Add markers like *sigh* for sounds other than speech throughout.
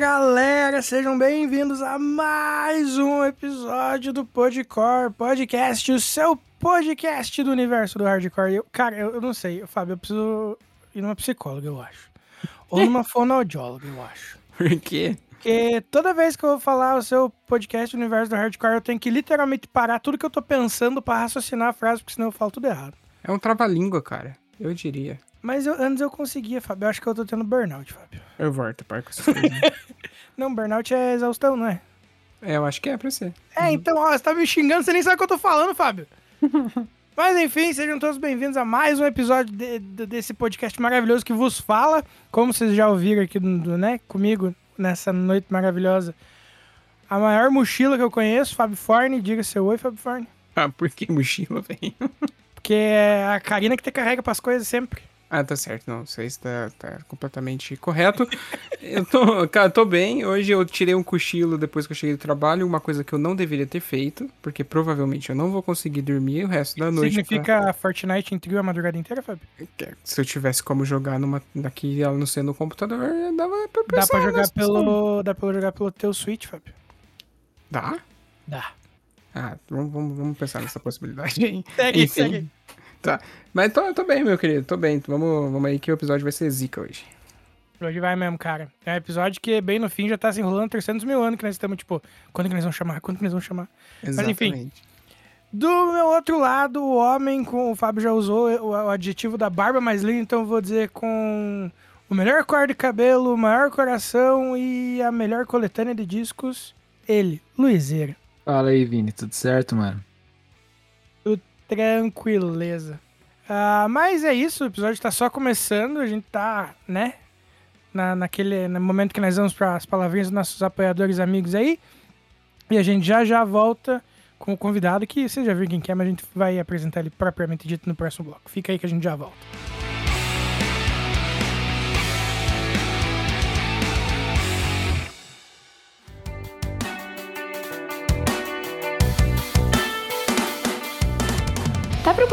galera, sejam bem-vindos a mais um episódio do Podcore Podcast, o seu podcast do universo do hardcore. Eu, cara, eu, eu não sei, Fábio, eu preciso ir numa psicóloga, eu acho. Ou *laughs* numa fonoaudióloga, eu acho. Por quê? Porque toda vez que eu vou falar o seu podcast do universo do hardcore, eu tenho que literalmente parar tudo que eu tô pensando pra raciocinar a frase, porque senão eu falo tudo errado. É um trava-língua, cara. Eu diria. Mas eu- antes eu conseguia, Fábio. Eu acho que eu tô tendo burnout, Fábio. Eu volto, para com essas coisas. *laughs* Não, burnout é exaustão, não é? É, eu acho que é pra você. É, então, ó, você tá me xingando, você nem sabe o que eu tô falando, Fábio. *laughs* Mas enfim, sejam todos bem-vindos a mais um episódio de- de- desse podcast maravilhoso que vos fala. Como vocês já ouviram aqui do- né, comigo nessa noite maravilhosa. A maior mochila que eu conheço, Fábio Forne. Diga seu oi, Fábio Forne. Ah, por que mochila, velho? Porque é a Karina que te carrega pras coisas sempre. Ah, tá certo. Não, isso aí está tá completamente correto. *laughs* eu tô, cara, tô bem. Hoje eu tirei um cochilo depois que eu cheguei do trabalho, uma coisa que eu não deveria ter feito, porque provavelmente eu não vou conseguir dormir o resto da noite. pra- Significa Fortnite em trio a madrugada inteira, Fábio? Se eu tivesse como jogar numa, daqui ela não sendo no computador, dava pra Dá pensar pra jogar pelo. Dá pra jogar pelo teu Switch, Fábio. Dá? Dá. Ah, vamos, vamos, vamos pensar nessa possibilidade aí. Segue, Enfim. segue. Tá. Mas tô, tô bem, meu querido. Tô bem. Vamos, vamos aí que o episódio vai ser zica hoje. Hoje vai mesmo, cara. É um episódio que bem no fim já tá se enrolando 300 mil anos que nós estamos, tipo, quando que nós vamos chamar? Quando que nós vamos chamar? enfim. Do meu outro lado, o homem com. O Fábio já usou o, o adjetivo da barba mais linda, então eu vou dizer com o melhor cor de cabelo, o maior coração e a melhor coletânea de discos. Ele, Luizeira. Fala aí, Vini, tudo certo, mano? Tranquileza. Ah, mas é isso, o episódio tá só começando, a gente tá, né? Na, naquele no momento que nós vamos para as palavrinhas dos nossos apoiadores amigos aí. E a gente já já volta com o convidado, que você já viu quem que é, mas a gente vai apresentar ele propriamente dito no próximo bloco. Fica aí que a gente já volta.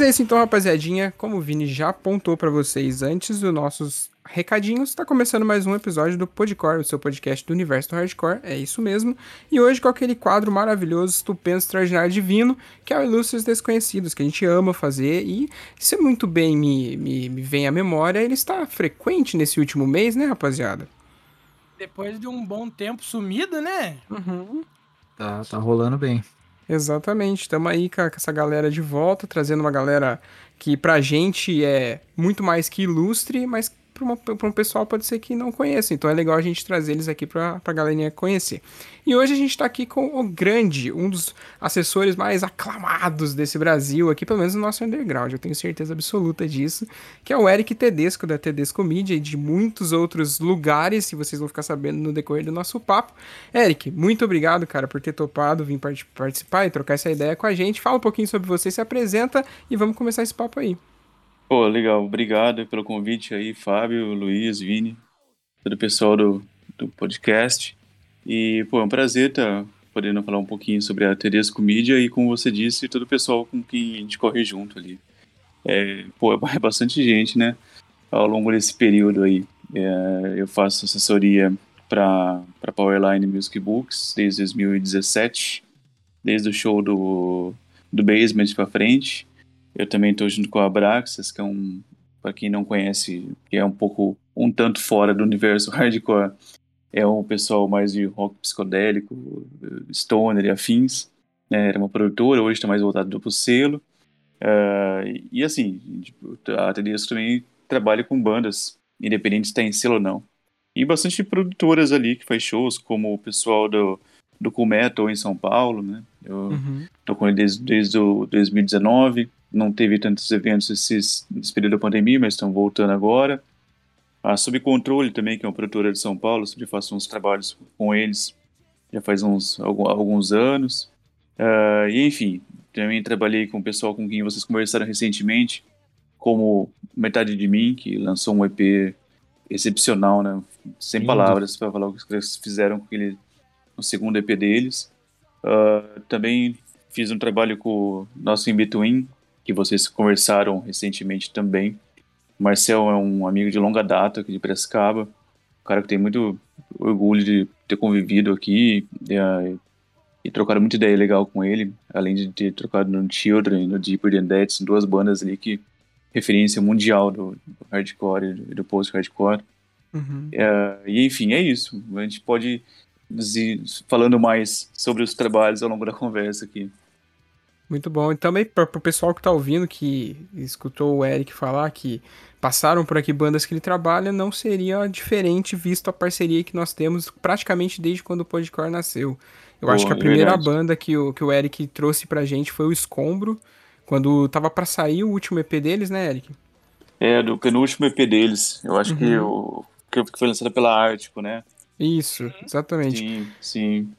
Mas é isso então, rapaziadinha. Como o Vini já apontou pra vocês antes dos nossos recadinhos, tá começando mais um episódio do Podcore, o seu podcast do universo do hardcore, é isso mesmo. E hoje com aquele quadro maravilhoso, estupendo, extraordinário, divino, que é o Ilustres Desconhecidos, que a gente ama fazer e se muito bem me, me, me vem à memória, ele está frequente nesse último mês, né, rapaziada? Depois de um bom tempo sumido, né? Uhum. Tá, tá rolando bem. Exatamente, estamos aí com essa galera de volta, trazendo uma galera que pra gente é muito mais que ilustre, mas para um pessoal pode ser que não conheça. Então é legal a gente trazer eles aqui para a galerinha conhecer. E hoje a gente está aqui com o grande, um dos assessores mais aclamados desse Brasil, aqui pelo menos no nosso underground, eu tenho certeza absoluta disso, que é o Eric Tedesco, da Tedesco Media e de muitos outros lugares, que vocês vão ficar sabendo no decorrer do nosso papo. Eric, muito obrigado, cara, por ter topado vir participar e trocar essa ideia com a gente. Fala um pouquinho sobre você, se apresenta e vamos começar esse papo aí. Pô, legal. Obrigado pelo convite aí, Fábio, Luiz, Vini, todo o pessoal do, do podcast. E, pô, é um prazer estar tá podendo falar um pouquinho sobre a Tedesco Mídia e, como você disse, todo o pessoal com quem a gente corre junto ali. É, pô, é bastante gente, né? Ao longo desse período aí. É, eu faço assessoria para Powerline Music Books desde 2017, desde o show do, do Basement para frente. Eu também estou junto com a Abraxas, que é um, para quem não conhece, que é um pouco, um tanto fora do universo *laughs* hardcore. É um pessoal mais de rock psicodélico, stoner e afins. Né? Era uma produtora, hoje está mais voltado para o selo. Uh, e assim, tipo, a TDS também trabalha com bandas, independente se está em selo ou não. E bastante produtoras ali que faz shows, como o pessoal do, do Cool Metal em São Paulo, né? Eu uhum. tô com ele desde, desde o 2019 não teve tantos eventos esses, nesse período da pandemia, mas estão voltando agora. A Subcontrole também, que é uma produtora de São Paulo, sempre faço uns trabalhos com eles já faz uns alguns anos. Uh, e enfim, também trabalhei com o pessoal com quem vocês conversaram recentemente, como Metade de Mim, que lançou um EP excepcional, né? Sem Lindo. palavras para falar o que eles fizeram com aquele o segundo EP deles. Uh, também fiz um trabalho com o nosso In Between, que vocês conversaram recentemente também. O Marcel é um amigo de longa data aqui de Piracicaba, um cara que tem muito orgulho de ter convivido aqui e, uh, e trocaram muita ideia legal com ele, além de ter trocado no Children, no Deeper Than That, duas bandas ali que referência mundial do, do hardcore e do post-hardcore. Uhum. Uh, e enfim, é isso. A gente pode falando mais sobre os trabalhos ao longo da conversa aqui. Muito bom. E também para o pessoal que está ouvindo, que escutou o Eric falar que passaram por aqui bandas que ele trabalha, não seria diferente visto a parceria que nós temos praticamente desde quando o Podcore nasceu. Eu Pô, acho que a primeira banda que o, que o Eric trouxe pra gente foi o Escombro, quando tava para sair o último EP deles, né, Eric? É, do penúltimo EP deles. Eu acho uhum. que, o, que foi lançado pela Ártico, né? Isso, exatamente. Sim, sim.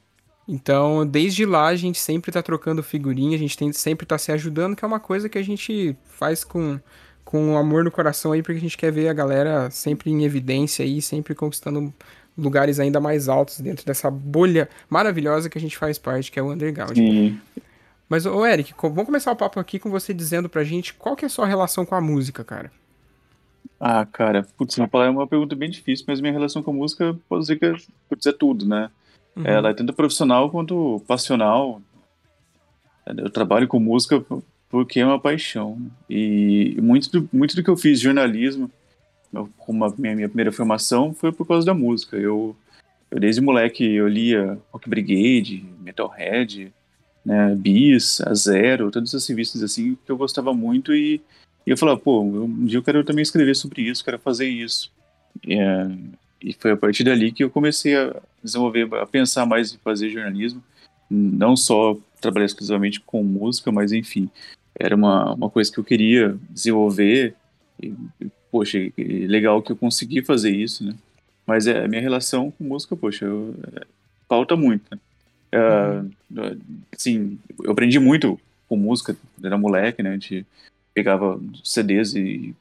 Então, desde lá, a gente sempre tá trocando figurinha, a gente tem, sempre tá se ajudando, que é uma coisa que a gente faz com, com amor no coração aí, porque a gente quer ver a galera sempre em evidência aí, sempre conquistando lugares ainda mais altos dentro dessa bolha maravilhosa que a gente faz parte, que é o underground. Sim. Mas, ô Eric, vamos começar o papo aqui com você dizendo pra gente qual que é a sua relação com a música, cara. Ah, cara, putz, é uma pergunta bem difícil, mas minha relação com a música pode dizer que é, pode dizer tudo, né? Uhum. Ela é tanto profissional quanto passional. Eu trabalho com música porque é uma paixão. E muito do, muito do que eu fiz jornalismo, como a minha, minha primeira formação, foi por causa da música. Eu, eu desde moleque eu lia Rock Brigade, Metalhead, né, Bis, A Zero, todas essas revistas assim que eu gostava muito e, e eu falava, pô, um dia eu quero também escrever sobre isso, quero fazer isso. É, e foi a partir dali que eu comecei a desenvolver, a pensar mais em fazer jornalismo, não só trabalhar exclusivamente com música, mas enfim, era uma, uma coisa que eu queria desenvolver. E, poxa, legal que eu consegui fazer isso, né? Mas é, a minha relação com música, poxa, eu, é, falta muito. Né? Uh, assim, eu aprendi muito com música, era moleque, né? A gente pegava CDs e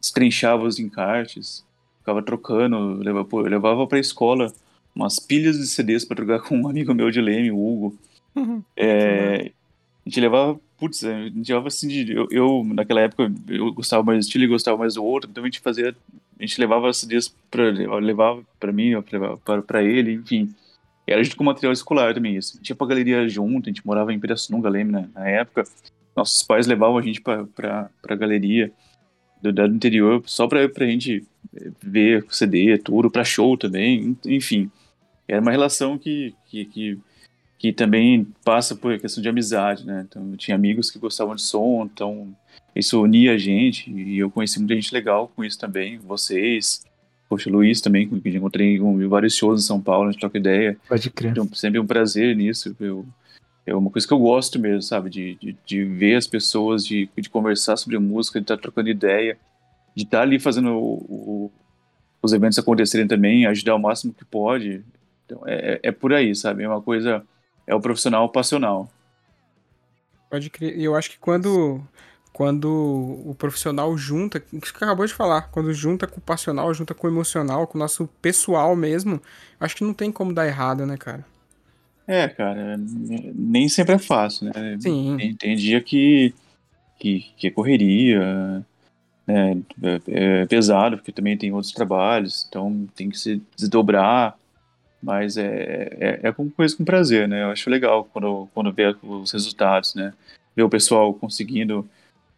estrenchava os encartes, ficava trocando, levava, eu levava pra escola umas pilhas de CDs pra trocar *laughs* com um amigo meu de Leme, o Hugo. Uhum. É, a gente levava, putz, a gente levava assim, de, eu, eu, naquela época eu gostava mais do estilo e gostava mais do outro, então a gente fazia a gente levava CDs pra, levava pra mim, pra, pra ele, enfim. Era junto com material escolar também isso. A gente ia pra galeria junto, a gente morava em Pirassununga, lembro, né, na época. Nossos pais levavam a gente pra, pra galeria do, do interior só pra, pra gente ver CD, tudo, pra show também, enfim. Era uma relação que, que, que, que também passa por questão de amizade, né? Então, eu tinha amigos que gostavam de som, então isso unia a gente e eu conheci muita gente legal com isso também, vocês, poxa, Luiz também, que encontrei em vários shows em São Paulo, a gente troca ideia. Pode crer. Então, sempre um prazer nisso, eu, é uma coisa que eu gosto mesmo, sabe, de, de, de ver as pessoas, de, de conversar sobre música, de estar trocando ideia, de estar ali fazendo o, o, os eventos acontecerem também, ajudar o máximo que pode. Então, é, é por aí, sabe, é uma coisa, é o profissional passional. Pode crer, eu acho que quando quando o profissional junta, que você acabou de falar, quando junta com o passional, junta com o emocional, com o nosso pessoal mesmo, acho que não tem como dar errado, né, cara? É, cara, nem sempre é fácil, né? Sim. Tem, tem dia que, que, que é correria, né? É, é pesado, porque também tem outros trabalhos, então tem que se desdobrar, mas é, é, é com coisa com prazer, né? Eu acho legal quando, quando vê os resultados, né? Ver o pessoal conseguindo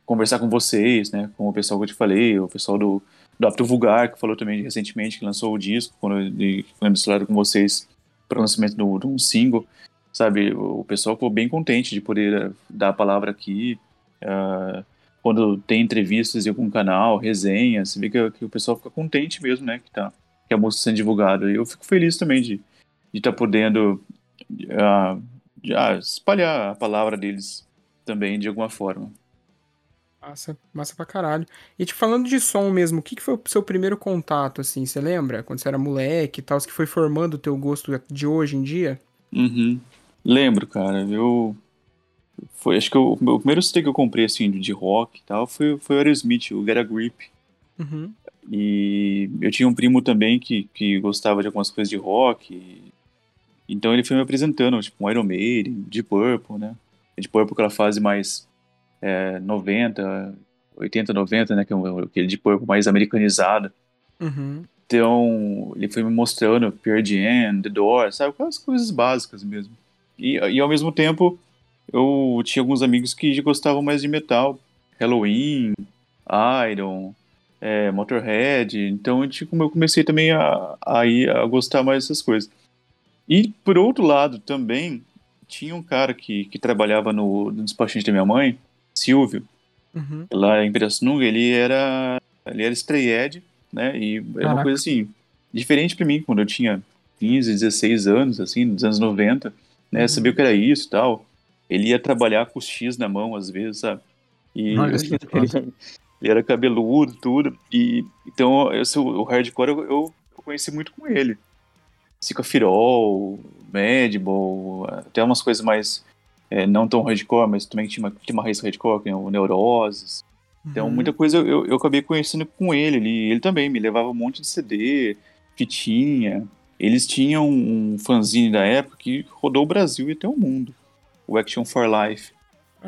conversar com vocês, né? Com o pessoal que eu te falei, o pessoal do, do Apto Vulgar, que falou também recentemente, que lançou o disco, quando ele foi com vocês para o lançamento de um single, sabe? O pessoal ficou bem contente de poder eh, dar a palavra aqui. Uh, quando tem entrevistas em algum canal, resenhas, você vê que, que, o pessoal fica contente mesmo, né? Que, tá, que a música sendo divulgada. E eu fico feliz também de estar tá podendo uh, uh, espalhar a palavra deles também de alguma forma. Massa, massa pra caralho. E te falando de som mesmo, o que, que foi o seu primeiro contato, assim, você lembra? Quando você era moleque e tal, que foi formando o teu gosto de hoje em dia? Uhum. Lembro, cara. Eu. Foi, acho que o, o primeiro CD que eu comprei, assim, de rock e tal, foi, foi o Aerosmith, o Get a Grip. Uhum. E eu tinha um primo também que, que gostava de algumas coisas de rock. E... Então ele foi me apresentando, tipo, um Iron Maiden, Deep Purple, né? Deep Purple, aquela fase mais é, 90, 80, 90, né? Que é aquele de corpo mais americanizado. Uhum. Então, ele foi me mostrando Pearl Jam, The Doors, sabe? Aquelas coisas básicas mesmo. E, e ao mesmo tempo, eu tinha alguns amigos que gostavam mais de metal. Halloween, Iron, é, Motorhead. Então, eu comecei também a, a, a gostar mais dessas coisas. E, por outro lado, também, tinha um cara que, que trabalhava no, no despachante da minha mãe, Silvio, uhum. lá em Pirassununga, ele era, ele era stray né, e era Caraca. uma coisa assim, diferente para mim, quando eu tinha 15, 16 anos, assim, nos anos 90, né, uhum. sabia o que era isso e tal, ele ia trabalhar com o X na mão, às vezes, sabe, e *laughs* ele, ele, era cabeludo, tudo, e então eu, o hardcore eu, eu, conheci muito com ele, Psicofirol, Madball, até umas coisas mais é, não tão hardcore, mas também tinha uma, tinha uma raiz hardcore, que é o Neuroses. Então, uhum. muita coisa eu, eu acabei conhecendo com ele. Ele, ele também me levava um monte de CD, fitinha. Eles tinham um fanzine da época que rodou o Brasil e até o mundo, o Action for Life.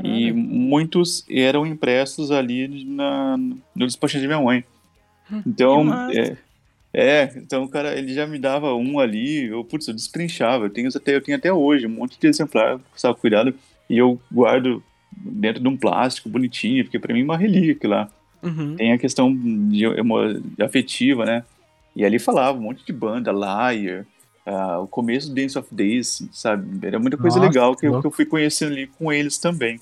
E muitos eram impressos ali na, no despachante de minha mãe. *laughs* Então, é, é, então, cara, ele já me dava um ali, eu, putz, eu destrinchava. Eu tenho até, eu tenho até hoje um monte de exemplar, sabe, cuidado, e eu guardo dentro de um plástico bonitinho, porque para mim é uma relíquia lá. Uhum. Tem a questão de, de, afetiva, né? E ali falava um monte de banda, Liar, uh, o começo do Dance of Days, sabe? Era muita coisa Nossa, legal que eu, que eu, fui conhecendo ali com eles também.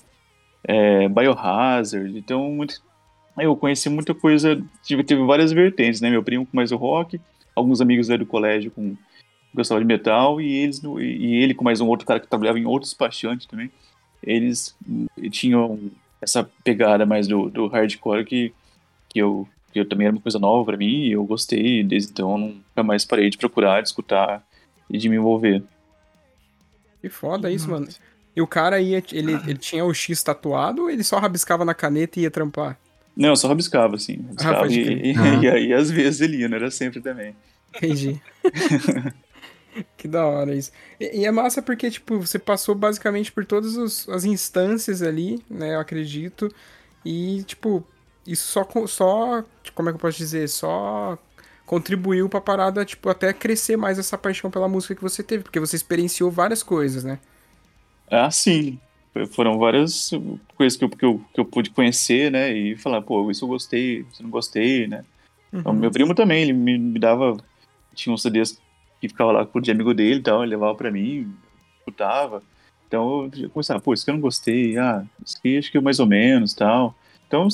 É, Biohazard, então muito, eu conheci muita coisa, tive, teve várias vertentes, né? Meu primo com mais o rock, alguns amigos do colégio com gostavam de metal e eles e ele com mais um outro cara que trabalhava em outros despachante também. Eles tinham essa pegada mais do, do hardcore que, que eu que eu também era uma coisa nova para mim e eu gostei desde então nunca mais parei de procurar, de escutar e de me envolver. Que foda isso, mano. E o cara ia, ele, ele tinha o X tatuado ou ele só rabiscava na caneta e ia trampar? Não, eu só rabiscava, assim. Rabiscava ah, e, e, ah. e, aí, às vezes, ele ia, não era sempre também. Entendi. *laughs* que da hora isso. E, e, é massa porque, tipo, você passou basicamente por todas os, as instâncias ali, né, eu acredito. E, tipo, isso só, só. Como é que eu posso dizer? Só contribuiu pra parada, tipo, até crescer mais essa paixão pela música que você teve, porque você experienciou várias coisas, né? Ah, sim. Foram várias coisas que eu, que eu, que eu pude conhecer, né? E falar, pô, isso eu gostei, isso eu não gostei, né? Então, meu primo também, ele me, me dava. Tinha uns CDs que ficava lá com o de amigo dele e tal, ele levava pra mim, escutava. Então eu começava, pô, isso que eu não gostei, ah, isso aqui acho que é mais ou menos tal. Então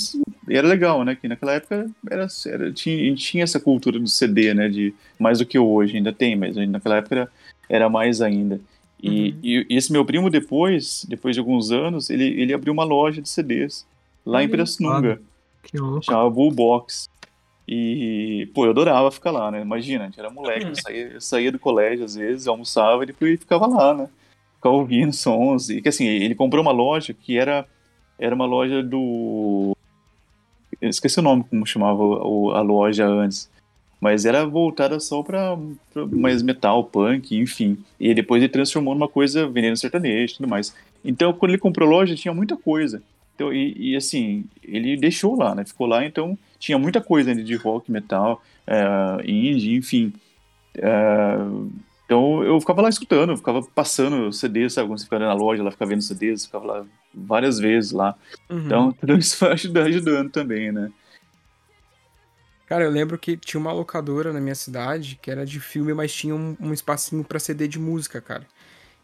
era legal, né? Que naquela época era, era, tinha, tinha essa cultura do CD, né? De, mais do que hoje, ainda tem, mas naquela época era, era mais ainda. E, Uhum. e, esse meu primo, depois, depois de alguns anos, ele, ele abriu uma loja de CDs lá em Pirassununga Que louco. chamava Bullbox. E, pô, eu adorava ficar lá, né? Imagina, a gente era moleque, eu saía, eu saía do colégio às vezes, almoçava e depois ficava lá, né? Ficava ouvindo sons. E que assim, ele comprou uma loja que era, era uma loja do. Eu esqueci o nome, como chamava o- a loja antes. Mas era voltada só pra mais metal, punk, enfim. E depois ele transformou numa coisa vendendo sertanejo e tudo mais. Então, quando ele comprou a loja, tinha muita coisa. Então, e, e, assim, ele deixou lá, né? Ficou lá, então tinha muita coisa ainda de rock, metal, é, indie, enfim. É, então eu ficava lá escutando, eu ficava passando CDs, sabe? Quando você ficava na loja, lá ficava vendo CDs, ficava lá várias vezes lá. Uhum. Então *laughs* tudo isso vai ajudando, ajudando também, né? Cara, eu lembro que tinha uma locadora na minha cidade que era de filme, mas tinha um, um espacinho pra CD de música, cara.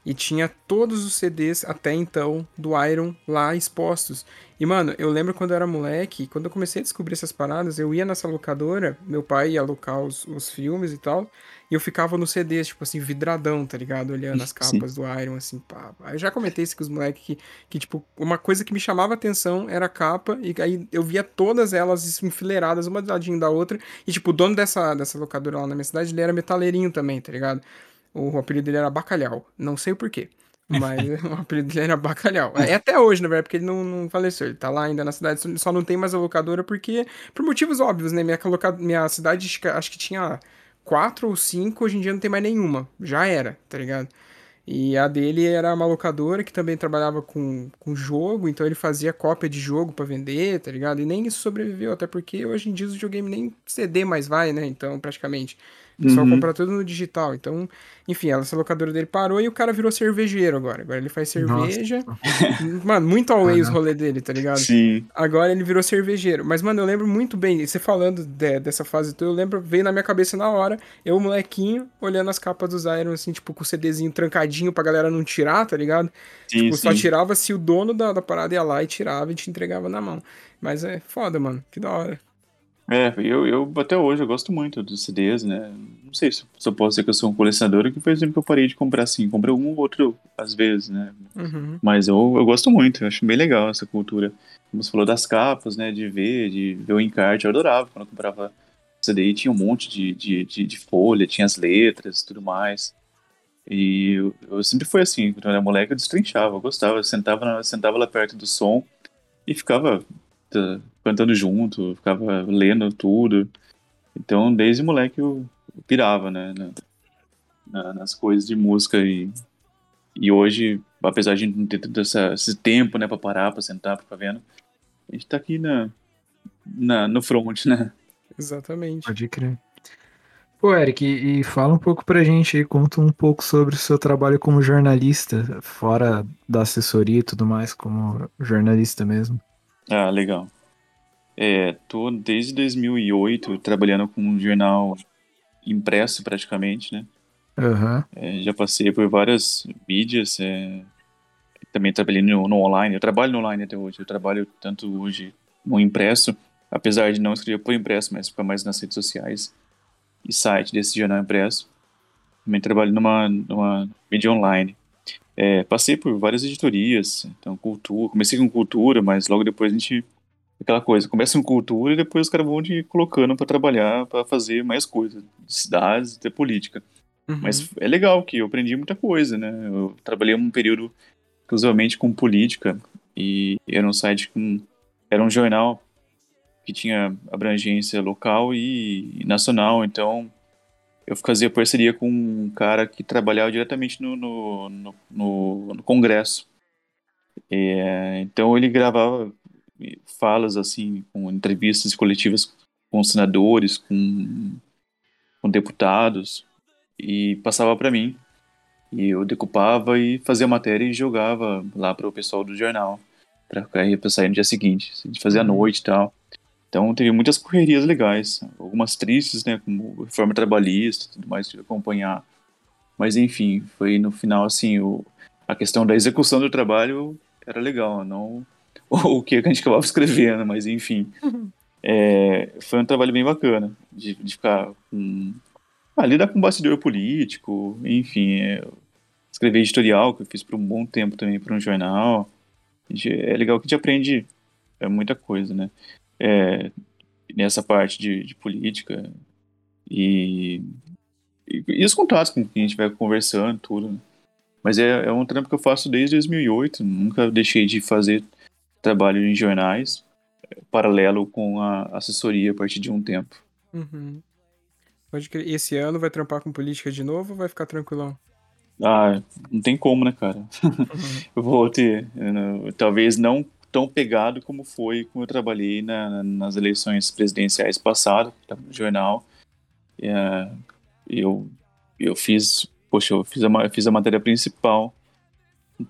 E tinha todos os CDs até então do Iron lá expostos. E, mano, eu lembro quando eu era moleque, quando eu comecei a descobrir essas paradas, eu ia nessa locadora, meu pai ia alocar os, os filmes e tal, e eu ficava nos CDs, tipo assim, vidradão, tá ligado? Olhando as Sim. capas do Iron, assim, pá. Eu já comentei isso com os moleques que, que, tipo, uma coisa que me chamava atenção era a capa, e aí eu via todas elas enfileiradas, uma do ladinho da outra, e, tipo, o dono dessa, dessa locadora lá na minha cidade, ele era metaleirinho também, tá ligado? O apelido dele era Bacalhau. Não sei o porquê. *laughs* Mas o apelido dele era Bacalhau. É até hoje, na verdade, porque ele não, não faleceu. Ele tá lá ainda na cidade, só- não tem mais a locadora porque. Por motivos óbvios, né? Minha, loca- minha cidade acho que- tinha quatro ou cinco, hoje em dia não tem mais nenhuma. Já era, tá ligado? E a dele era uma locadora que também trabalhava com, com jogo, então ele fazia cópia de jogo pra vender, tá ligado? E nem isso sobreviveu, até porque hoje em dia os videogames nem CD mais vai, né? Então, praticamente. O pessoal Uhum. compra tudo no digital. Então, enfim, essa locadora dele parou e o cara virou cervejeiro agora. Agora ele faz cerveja. Mano, muito away os rolê dele, tá ligado? Sim. Agora ele virou cervejeiro. Mas, mano, eu lembro muito bem, você falando de- dessa fase toda, eu lembro, veio na minha cabeça na hora, eu, molequinho, olhando as capas dos Iron, assim, tipo, com o CDzinho trancadinho pra galera não tirar, tá ligado? Sim, tipo, só sim. tirava se o dono da, da parada ia lá e tirava e te entregava na mão. Mas é foda, mano. Que da hora. É, eu, eu até hoje eu gosto muito dos CDs, né? Não sei se, se eu posso dizer que eu sou um colecionador, que foi sempre que eu parei de comprar assim. Comprei um ou outro às vezes, né? Uhum. Mas eu, eu gosto muito, eu acho bem legal essa cultura. Como você falou das capas, né? De ver, de ver o encarte, eu adorava quando eu comprava CD e tinha um monte de, de, de, de folha, tinha as letras e tudo mais. E eu, eu sempre fui assim, quando eu era moleque eu destrinchava, eu gostava, eu sentava, na- sentava lá perto do som e ficava tá, cantando junto, ficava lendo tudo. Então, desde moleque eu, eu pirava, né? na- na- nas coisas de música e, e hoje, apesar de a gente não ter todo essa, esse tempo, né, pra parar, pra sentar, pra ficar vendo, a gente tá aqui na, na, no front, né? Exatamente. Pode crer. Pô, Eric, e, e fala um pouco pra gente aí, conta um pouco sobre o seu trabalho como jornalista, fora da assessoria e tudo mais, como jornalista mesmo. Ah, legal. É, tô desde 2008 trabalhando com um jornal impresso praticamente, né? Aham. É, já passei por várias mídias, é, também trabalhei no, no online, eu trabalho no online até hoje, eu trabalho tanto hoje no impresso, apesar de não escrever por impresso, mas ficar mais nas redes sociais e site desse jornal impresso. Também trabalho numa, numa mídia online. É, passei por várias editorias, então cultura, comecei com cultura, mas logo depois a gente aquela coisa, começa com cultura e depois os caras vão te colocando para trabalhar, para fazer mais coisas, de cidades, de política. Uhum. Mas é legal que eu aprendi muita coisa, né? Eu trabalhei um período exclusivamente com política e era um site com era um jornal que tinha abrangência local e nacional, então eu fazia parceria com um cara que trabalhava diretamente no, no, no, no- no Congresso. É, então ele gravava falas assim, com entrevistas coletivas com senadores, com, com deputados, e passava para mim. E eu decupava e fazia matéria e jogava lá para o pessoal do jornal, para sair no dia seguinte. A gente fazia à noite e tal. Então teve muitas correrias legais, algumas tristes, né, como reforma trabalhista, tudo mais, que acompanhar. Mas enfim, foi no final assim, o, a questão da execução do trabalho era legal, não *laughs* o que a gente acabava escrevendo, mas enfim. É, foi um trabalho bem bacana de, de ficar com. Ah, lidar com bastidor político, enfim. É, escrever editorial, que eu fiz por um bom tempo também para um jornal. É legal que a gente aprende é, muita coisa, né? É, nessa parte de, de política e, e, e, os contatos com quem a gente vai conversando, tudo. Né? Mas é, é um trampo que eu faço desde 2008, nunca deixei de fazer trabalho em jornais, paralelo com a assessoria a partir de um tempo. Uhum. Pode crer. Esse ano vai trampar com política de novo ou vai ficar tranquilão? Ah, não tem como, né, cara? Uhum. *laughs* eu vou ter. Eu, talvez não tão pegado como foi quando eu trabalhei na, nas eleições presidenciais passadas, estava no jornal. É, eu, eu fiz, poxa, eu fiz a, fiz a matéria principal,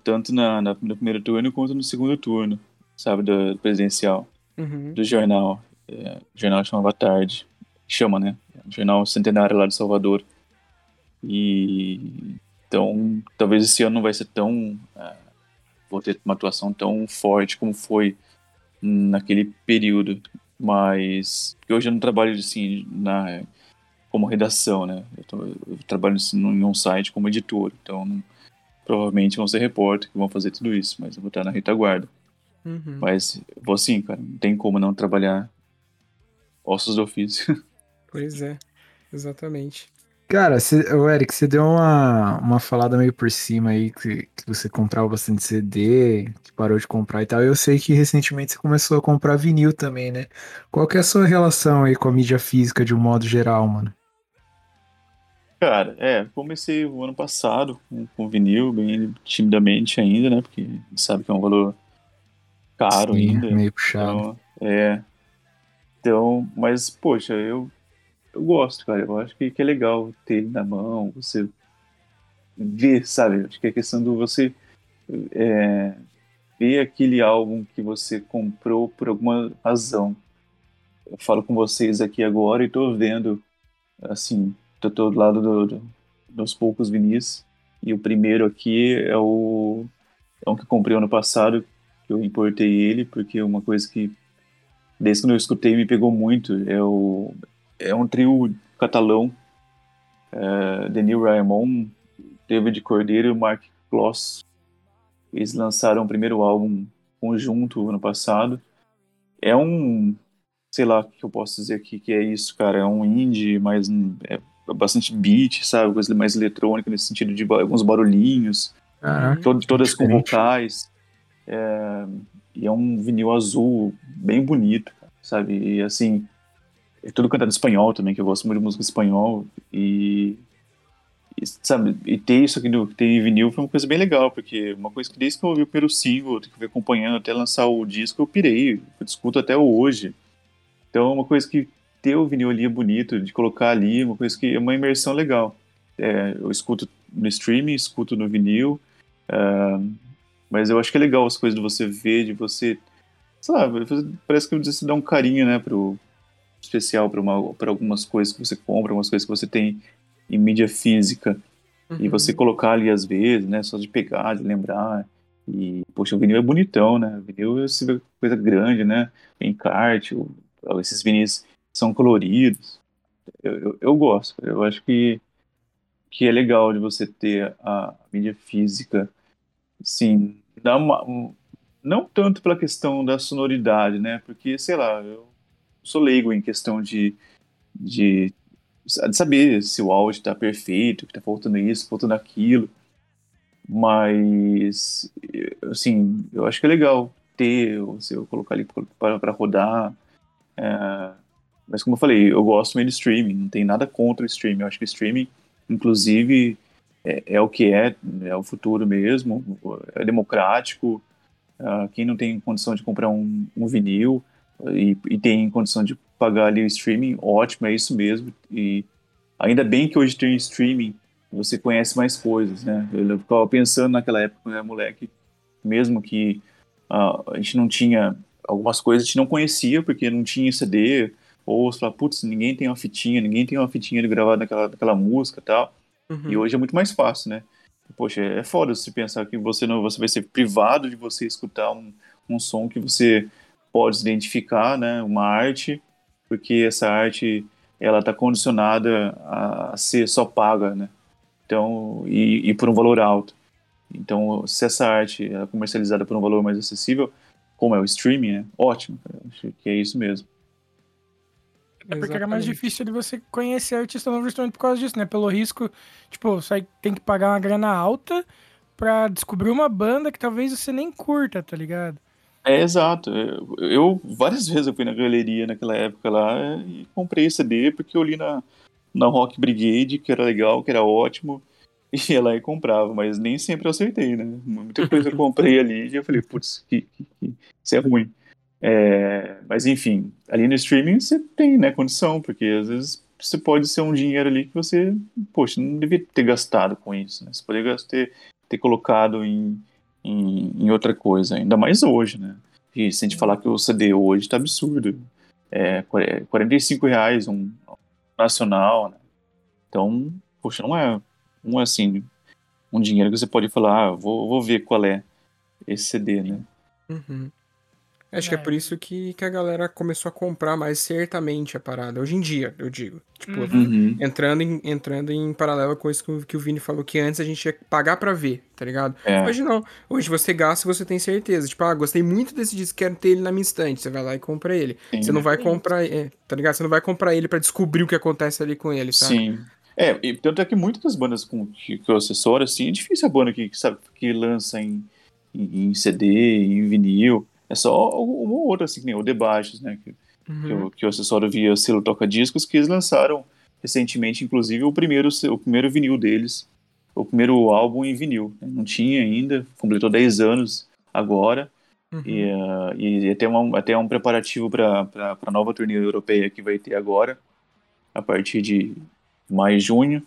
tanto na, na, no primeiro turno quanto no segundo turno, sabe, do, do presidencial, uhum. do jornal. É, o jornal chamava Tarde, chama, né? O jornal Centenário lá de Salvador. E então, talvez esse ano não vai ser tão. Uh, vou ter uma atuação tão forte como foi naquele período. Mas hoje eu não trabalho assim na, como redação, né? Eu, tô, eu trabalho assim, em um site como editor. Então, não, provavelmente vão ser repórter que vão fazer tudo isso. Mas eu vou estar na retaguarda. Uhum. Mas vou sim, cara. Não tem como não trabalhar ossos do ofício. *laughs* Pois é, exatamente. Cara, cê, o Eric, você deu uma, uma falada meio por cima aí que, que você comprava bastante CD, que parou de comprar e tal. Eu sei que recentemente você começou a comprar vinil também, né? Qual que é a sua relação aí com a mídia física de um modo geral, mano? Cara, é, comecei o ano passado com, com vinil, bem timidamente ainda, né? Porque a gente sabe que é um valor caro Sim, ainda. meio puxado. Então, é. Então, mas, poxa, eu eu gosto, cara. Eu acho que, que é legal ter ele na mão, você ver, sabe? Acho que é questão do você é, ver aquele álbum que você comprou por alguma razão. Eu falo com vocês aqui agora e tô vendo, assim, tô, tô do lado do, do, dos poucos vinis. E o primeiro aqui é o, é um que comprei ano passado, que eu importei ele, porque uma coisa que desde quando eu escutei me pegou muito. É o é um trio catalão, é, Denis Raymond, David Cordeiro e Mark Kloss. Eles lançaram o primeiro álbum conjunto ano passado. É um, sei lá o que eu posso dizer aqui que é isso, cara. É um indie, mas é bastante beat, sabe? Coisa mais eletrônica nesse sentido de alguns barulhinhos. Todas com vocais. É, e é um vinil azul bem bonito, sabe? E assim, é tudo cantado em espanhol também, que eu gosto muito de música em espanhol. E, e, sabe, e ter isso aqui no ter em vinil foi uma coisa bem legal, porque uma coisa que desde que eu ouvi o primeiro single, que fui acompanhando até lançar o disco, eu pirei, eu discuto até hoje. Então é uma coisa que ter o vinil ali é bonito, de colocar ali, uma coisa que é uma imersão legal. É, eu escuto no streaming, escuto no vinil, ah, mas eu acho que é legal as coisas de você ver, de você, sei lá, parece que você dá um carinho, né, pro, especial para algumas coisas que você compra, algumas coisas que você tem em mídia física. Uhum. E você colocar ali às vezes, né? Só de pegar, de lembrar. E, poxa, o vinil é bonitão, né? O vinil vê coisa grande, né? Encarte, esses vinis são coloridos. Eu, eu, eu gosto. Eu acho que, que é legal de você ter a mídia física, assim, dá uma, um- não tanto pela questão da sonoridade, né? Porque, sei lá, eu sou leigo em questão de, de, de saber se o áudio está perfeito, que está faltando isso, faltando aquilo. Mas, assim, eu acho que é legal ter, se eu colocar ali para rodar. É, mas, como eu falei, eu gosto meio de streaming, não tem nada contra o streaming. Eu acho que o streaming, inclusive, é, é o que é, é o futuro mesmo, é democrático. Ah, quem não tem condição de comprar um, um vinil e, e tem condição de pagar ali o streaming, ótimo, é isso mesmo. E ainda bem que hoje tem streaming, você conhece mais coisas, né? Eu ficava pensando naquela época, era moleque, mesmo que ah, a gente não tinha algumas coisas, a gente não conhecia porque não tinha CD, ou você fala, putz, ninguém tem uma fitinha, ninguém tem uma fitinha de gravar naquela, naquela música tal. Uhum. E hoje é muito mais fácil, né? Poxa, é foda se pensar que você não você vai ser privado de você escutar um, um som que você pode identificar, né? Uma arte, porque essa arte ela está condicionada a ser só paga, né? Então, e, e por um valor alto. Então, se essa arte é comercializada por um valor mais acessível, como é o streaming, né? Ótimo, acho que é isso mesmo. É porque era mais difícil de você conhecer artista novo justamente por causa disso, né? Pelo risco, tipo, você tem que pagar uma grana alta pra descobrir uma banda que talvez você nem curta, tá ligado? É, exato. Eu, eu- várias vezes eu fui na galeria naquela época lá e comprei CD porque eu li na, na Rock Brigade que era legal, que era ótimo, *laughs* e ia lá e comprava, mas nem sempre eu acertei, né? Muita coisa eu *laughs* comprei ali e eu falei, putz, que, que- que- isso é ruim. É, mas enfim, ali no streaming você tem, né, condição, porque às vezes você pode ser um dinheiro ali que você, poxa, não devia ter gastado com isso, né? Você poderia ter, ter colocado em, em, em outra coisa, ainda mais hoje, né? E se a gente falar que o CD hoje tá absurdo, é qu- é 45 reais um nacional, né? Então, poxa, não é, não é assim um dinheiro que você pode falar, ah, vou, vou ver qual é esse CD, né? Uhum. Acho que é É. por isso que, que a galera começou a comprar mais certamente a parada. Hoje em dia, eu digo. Tipo, Uhum. entrando, em, entrando em paralelo com isso que o, que o Vini falou, que antes a gente ia pagar pra ver, tá ligado? É. Hoje não. Hoje você gasta e você tem certeza. Tipo, ah, gostei muito desse disco, quero ter ele na minha estante. Você vai lá e compra ele. Sim. Você não vai comprar, é, tá ligado? Você não vai comprar ele pra descobrir o que acontece ali com ele, sabe? Sim. É, e tanto é que muitas das bandas com que, que eu assessoro, assim, é difícil a banda que, que sabe, que lança em, em, em CD, em vinil. É só uma ou outra, assim, que nem o Debaixos, né? Que, que, Uhum. eu, que eu via selo Toca Discos, que eles lançaram recentemente, inclusive, o primeiro, o primeiro vinil deles, o primeiro álbum em vinil. né? Não tinha ainda, completou 10 anos agora, Uhum. e, ah, e até, uma, até um preparativo para a nova turnê europeia que vai ter agora, a partir de maio e junho.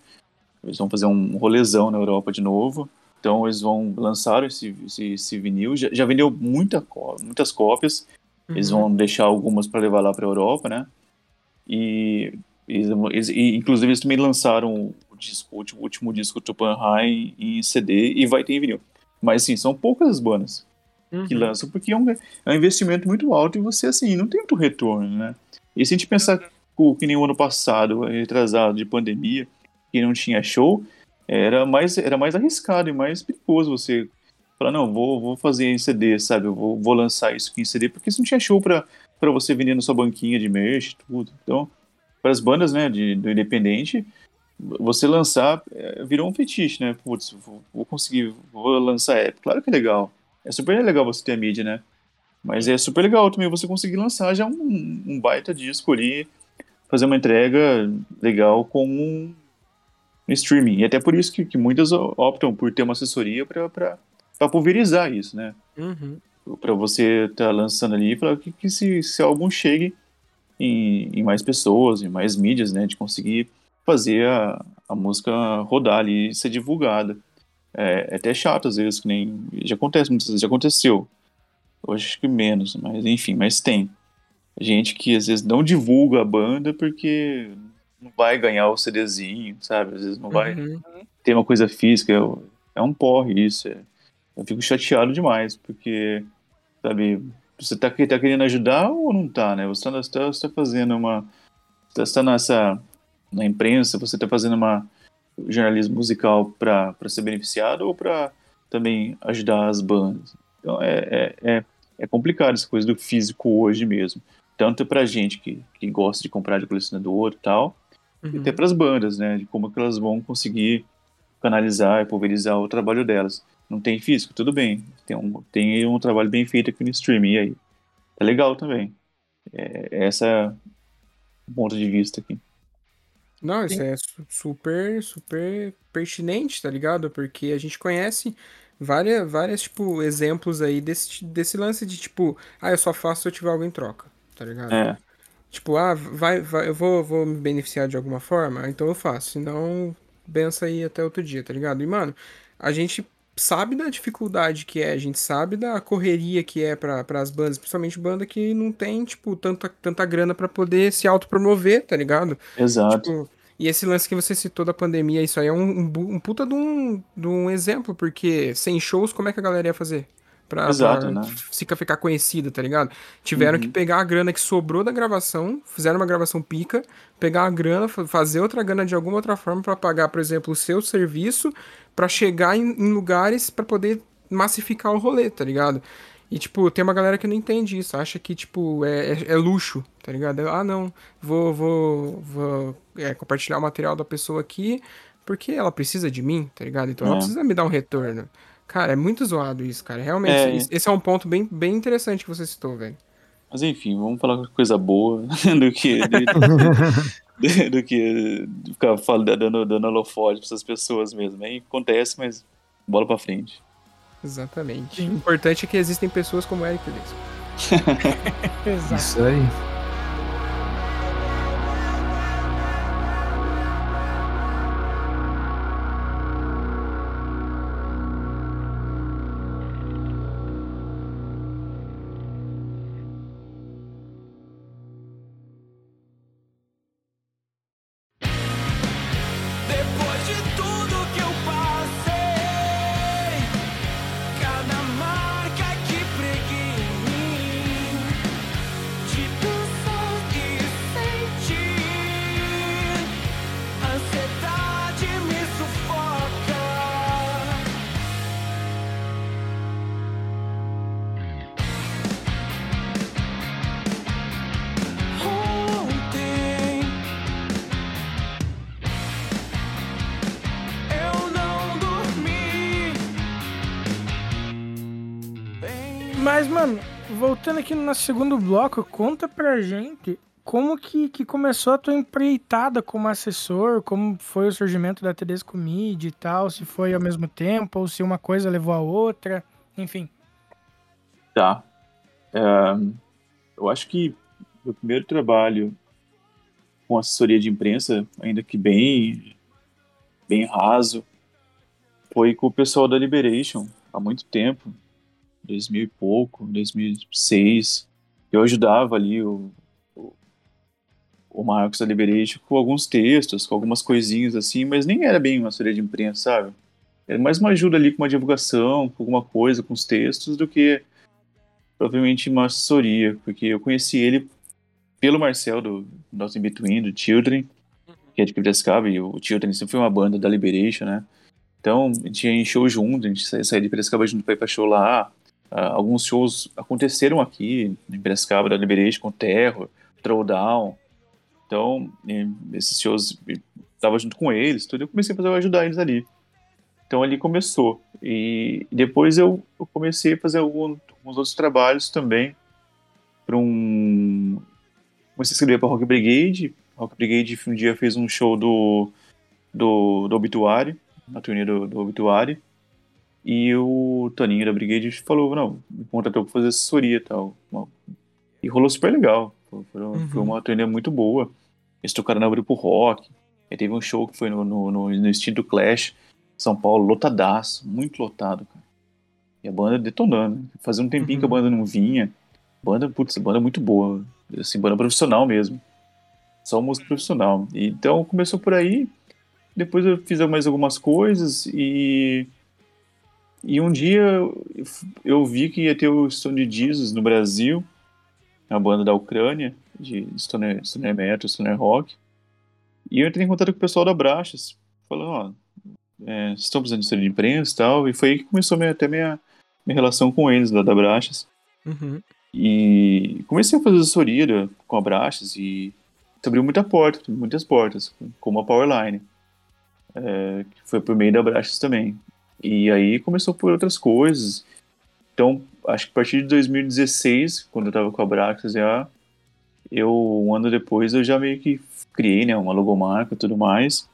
Eles vão fazer um rolezão na Europa de novo. Então eles vão lançar esse, esse, esse vinil. Já, já vendeu muita, muitas cópias. Eles Uhum. vão deixar algumas para levar lá para a Europa, né? E, eles, eles- e, inclusive eles também lançaram o, disco, o último, o último disco Tupan High em CD e vai ter em vinil. Mas assim, são poucas as bandas que Uhum. lançam, porque é um, é um investimento muito alto e você, assim, não tem muito retorno, né? E se a gente pensar que, que nem o ano passado, retrasado de pandemia, que não tinha show, era mais, era mais arriscado e mais perigoso você falar, não, vou, vou fazer em CD, sabe? Eu vou, vou lançar isso aqui em CD, porque você não tinha show pra, pra você vender na sua banquinha de merch e tudo. Então, para as bandas, né, de, do independente, você lançar é, virou um fetiche, né? Putz, vou, vou conseguir, vou lançar app. Claro que é legal. É super legal você ter a mídia, né? Mas é super legal também você conseguir lançar já um, um baita disco ali, fazer uma entrega legal com um um streaming. E até por isso que, que muitas optam por ter uma assessoria para pulverizar isso, né? Uhum. Para você estar lançando ali e falar que, que se, se algum chegue em, em mais pessoas, em mais mídias, né? De conseguir fazer a, a música rodar ali e ser divulgada. É, é até chato às vezes, que nem. Já acontece muitas vezes, já aconteceu. Eu acho que menos, mas enfim, mas tem. Gente que às vezes não divulga a banda porque não vai ganhar o CDzinho, sabe? Às vezes não vai Uhum. ter uma coisa física. É, um porre isso. é. eu fico chateado demais, porque, sabe, você tá, tá querendo ajudar ou não tá, né? Você tá, você tá, tá fazendo uma. Você tá nessa. Na imprensa, você tá fazendo uma jornalismo musical para ser beneficiado ou para também ajudar as bandas. Então é, é, é, é complicado essa coisa do físico hoje mesmo. Tanto pra gente que, que gosta de comprar de colecionador e tal, e Uhum. até para as bandas, né? De como que elas vão conseguir canalizar e pulverizar o trabalho delas. Não tem físico, tudo bem. Tem um, tem um trabalho bem feito aqui no streaming, e aí? É legal também. É, essa é o ponto de vista aqui. Não, isso é su- super, super pertinente, tá ligado? Porque a gente conhece várias, várias tipo, exemplos aí desse, desse lance de tipo, ah, eu só faço se eu tiver algo em troca, tá ligado? É. Tipo, ah, vai, vai, eu vou, vou me beneficiar de alguma forma, então eu faço. Senão, bença aí até outro dia, tá ligado? E, mano, a gente sabe da dificuldade que é, a gente sabe da correria que é para as bandas, principalmente banda que não tem, tipo, tanta, tanta grana para poder se autopromover, tá ligado? Exato. Tipo, e esse lance que você citou da pandemia, isso aí é um, um, um puta de um, de um exemplo, porque sem shows, como é que a galera ia fazer? Pra, Exato, pra né? ficar, ficar conhecida, tá ligado? Tiveram Uhum. que pegar a grana que sobrou da gravação, fizeram uma gravação pica, pegar a grana, fa- fazer outra grana de alguma outra forma pra pagar, por exemplo, o seu serviço, pra chegar em, em lugares pra poder massificar o rolê, tá ligado? E, tipo, tem uma galera que não entende isso, acha que, tipo, é, é, é luxo, tá ligado? Ah, não, vou, vou, vou é, compartilhar o material da pessoa aqui porque ela precisa de mim, tá ligado? Então ela É. precisa me dar um retorno. Cara, é muito zoado isso, cara. Realmente, É. esse- é um ponto bem, bem interessante que você citou, velho. Mas enfim, vamos falar coisa boa *laughs* do que do, *laughs* do- do que ficar falando, dando, dando holofote pra essas pessoas mesmo. Aí acontece, mas bola pra frente. Exatamente. O importante é que existem pessoas como o Eric Tedesco. *laughs* Exato. Isso aí. Aqui no segundo bloco, conta pra gente como que, que começou a tua empreitada como assessor, como foi o surgimento da Tedesco Media e tal, se foi ao mesmo tempo, ou se uma coisa levou a outra, enfim. Tá. É, eu acho que o primeiro trabalho com assessoria de imprensa, ainda que bem, bem raso, foi com o pessoal da Liberation, há muito tempo, 2000 e pouco, 2006. Eu ajudava ali o, o, o Marcos da Liberation com alguns textos, com algumas coisinhas assim, mas nem era bem uma assessoria de imprensa, sabe? Era mais uma ajuda ali com uma divulgação, com alguma coisa, com os textos, do que provavelmente uma assessoria, porque eu conheci ele pelo Marcel do Nosso In Between, do Children, que é de Piracicaba, e o Children sempre foi uma banda da Liberation, né? Então, a gente ia em show junto, a gente sa- saía de Piracicaba junto pra ir pra show lá. Ah, alguns shows aconteceram aqui em Piracicaba, da Liberation, com Terror, Throwdown. Então, esses shows, eu tava junto com eles, tudo, eu comecei a fazer, ajudar eles ali. Então, ali começou. E depois eu, eu comecei a fazer algum- alguns outros trabalhos também para um comecei a escrever para Rock Brigade. Rock Brigade um dia fez um show do do, do Obituário, na turnê do, do Obituário. E o Toninho da Brigade falou, não, me contratou para fazer assessoria e tal. E rolou super legal. Foi, Uhum. uma turnê muito boa. Eles tocaram na Grupo Rock. Aí teve um show que foi no, no, no, no estilo Clash, São Paulo, lotadaço, muito lotado, cara. E a banda detonando. Fazia um tempinho que a Uhum. banda não vinha. Banda, putz, banda muito boa. Assim, banda profissional mesmo. Só música profissional. E, então começou por aí. Depois eu fiz mais algumas coisas e. E um dia eu- vi que ia ter o Stone Jesus no Brasil, a banda da Ucrânia, de Stoner, stoner Metal, Stoner Rock. E eu entrei em contato com o pessoal da Brachas, falando, ó, é, vocês estão precisando de de imprensa e tal, e foi aí que começou minha, até minha, minha relação com eles, lá da Brachas. Uhum. E comecei a fazer assessoria com a Brachas e abriu muita porta, muitas portas, como a Powerline, é, que foi por meio da Brachas também. E aí começou por outras coisas. Então, acho que a partir de 2016, quando eu tava com a Brachas já, eu, um ano depois, eu já meio que criei né, uma logomarca e tudo mais.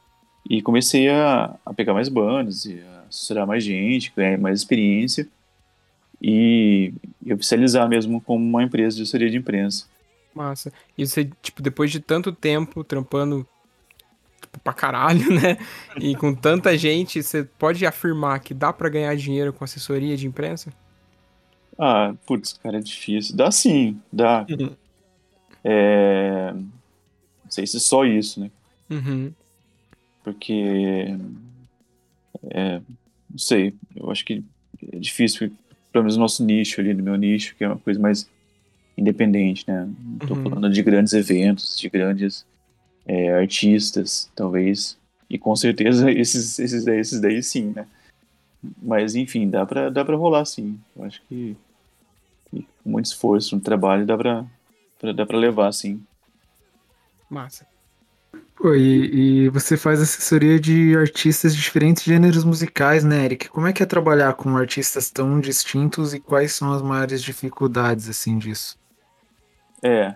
E comecei a, a pegar mais bandas e a assessorar mais gente, ganhar mais experiência e, e oficializar mesmo como uma empresa de assessoria de imprensa. Massa. E você, tipo, depois de tanto tempo trampando tipo, pra caralho, *laughs* né? E com tanta gente, você pode afirmar que dá pra ganhar dinheiro com assessoria de imprensa? Ah, putz, cara, é difícil. Dá sim, dá. É... Não sei se é só isso, né? Uhum. Porque. É, não sei, eu acho que é difícil, pelo menos no nosso nicho ali, no meu nicho, que é uma coisa mais independente, né? Não tô Uhum. falando de grandes eventos, de grandes é, artistas, talvez. E com certeza *laughs* esses, esses, daí, esses daí sim, né? Mas enfim, dá pra, dá pra rolar sim. Eu acho que, que com muito esforço no trabalho dá pra, pra, dá pra levar sim. Massa. Pô, e, e você faz assessoria de artistas de diferentes gêneros musicais, né, Eric? Como é que é trabalhar com artistas tão distintos e quais são as maiores dificuldades, assim, disso? É.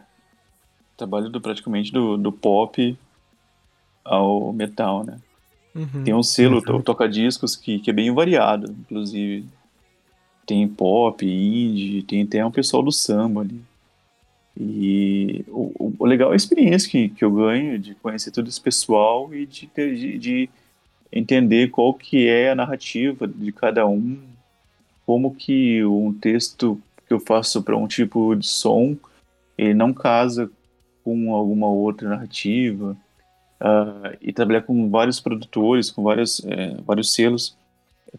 Trabalho do, praticamente do, do pop ao metal, né? Uhum. Tem um selo, Uhum. o toca-discos, que, que é bem variado, inclusive. Tem pop, indie, tem até um pessoal do samba ali. E o, o- legal é a experiência que, que eu ganho de conhecer todo esse pessoal e de, de, de entender qual que é a narrativa de cada um, como que um texto que eu faço para um tipo de som, ele não casa com alguma outra narrativa. Ah, e trabalhar com vários produtores, com vários, é, vários selos,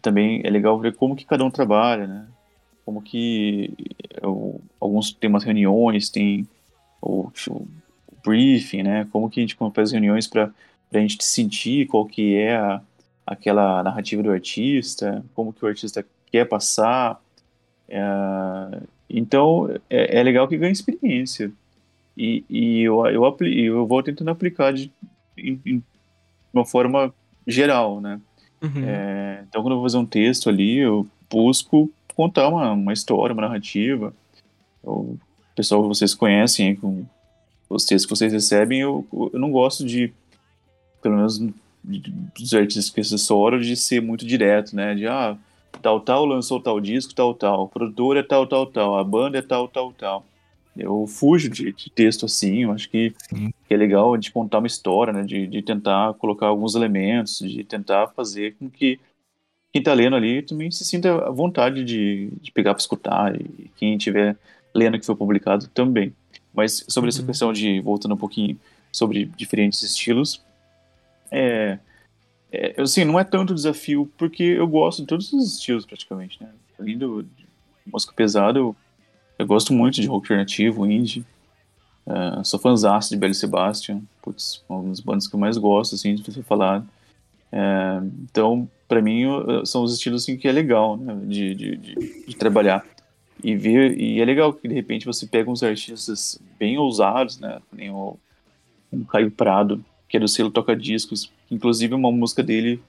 também é legal ver como que cada um trabalha, né? Como que é, o- alguns tem umas reuniões, tem o, o briefing, né? Como que a gente faz reuniões para a gente sentir qual que é a, aquela narrativa do artista, como que o artista quer passar. É, então, é, é legal que ganha experiência. E, e eu, eu, apli- eu vou tentando aplicar de, em, em uma forma geral, né? Uhum. É, então, quando eu vou fazer um texto ali, eu busco contar uma, uma história, uma narrativa. O pessoal que vocês conhecem, com os textos que vocês recebem, eu, eu não gosto de, pelo menos dos artistas que assessoram, de ser muito direto, né? De, ah, tal, tal lançou tal disco, tal, tal. O produtor é tal, tal, tal. A banda é tal, tal, tal. Eu fujo de, de texto assim, eu acho que, que é legal de contar uma história, né? De, de tentar colocar alguns elementos, de tentar fazer com que quem tá lendo ali também se sinta à vontade de, de pegar para escutar e quem estiver lendo que foi publicado também. Mas sobre essa Uhum. questão de, voltando um pouquinho sobre diferentes estilos, é, é, assim, não é tanto desafio, porque eu gosto de todos os estilos praticamente, né? Além do música pesada, eu, eu gosto muito de rock alternativo, indie, é, sou fãzaço de Belle Sebastian, putz, uma das bandas que eu mais gosto, assim, de você falar. É, então, pra mim, são os estilos assim, que é legal, né, de, de, de, de trabalhar. E ver, e é legal que de repente você pega uns artistas bem ousados, né, nem o um Caio Prado, que é do selo Toca Discos, inclusive uma música dele,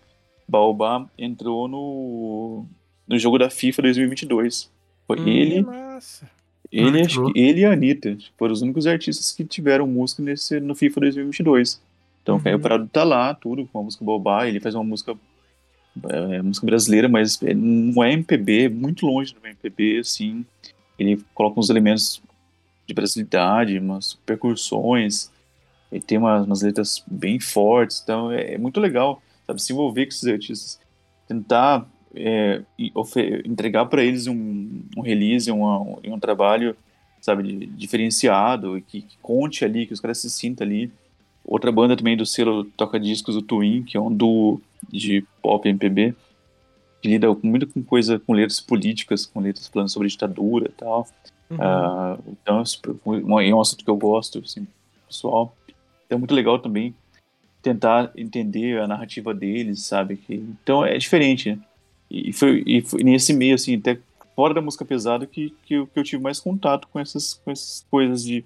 Baobá, entrou no, no jogo da FIFA 2022. Foi Hum. ele, Massa. Ele, Ah, acho que ele e a Anitta foram os únicos artistas que tiveram música nesse, no FIFA 2022. Então o Uhum. Caio Prado tá lá, tudo, com a música Baobá, ele faz uma música é, música brasileira, mas é- não é MPB, é muito longe do MPB, assim. Ele coloca uns elementos de brasilidade, umas percussões, ele tem umas, umas letras bem fortes, então é, é muito legal, sabe, se envolver com esses artistas, tentar é, entregar para eles um, um release, uma- um, um trabalho, sabe, diferenciado, que, que conte ali, que os caras se sintam ali. Outra banda também do selo Toca Discos, o Twin, que é um duo de pop MPB, que lida muito com coisa, com letras políticas, com letras falando sobre ditadura e tal. Uhum. Ah, então, é é um assunto que eu gosto, assim, pessoal. Então é muito legal também tentar entender a narrativa deles, sabe? Que, então é diferente, né? E foi, e foi nesse meio, assim, até fora da música pesada, que, que, eu, que eu tive mais contato com essas, com essas coisas de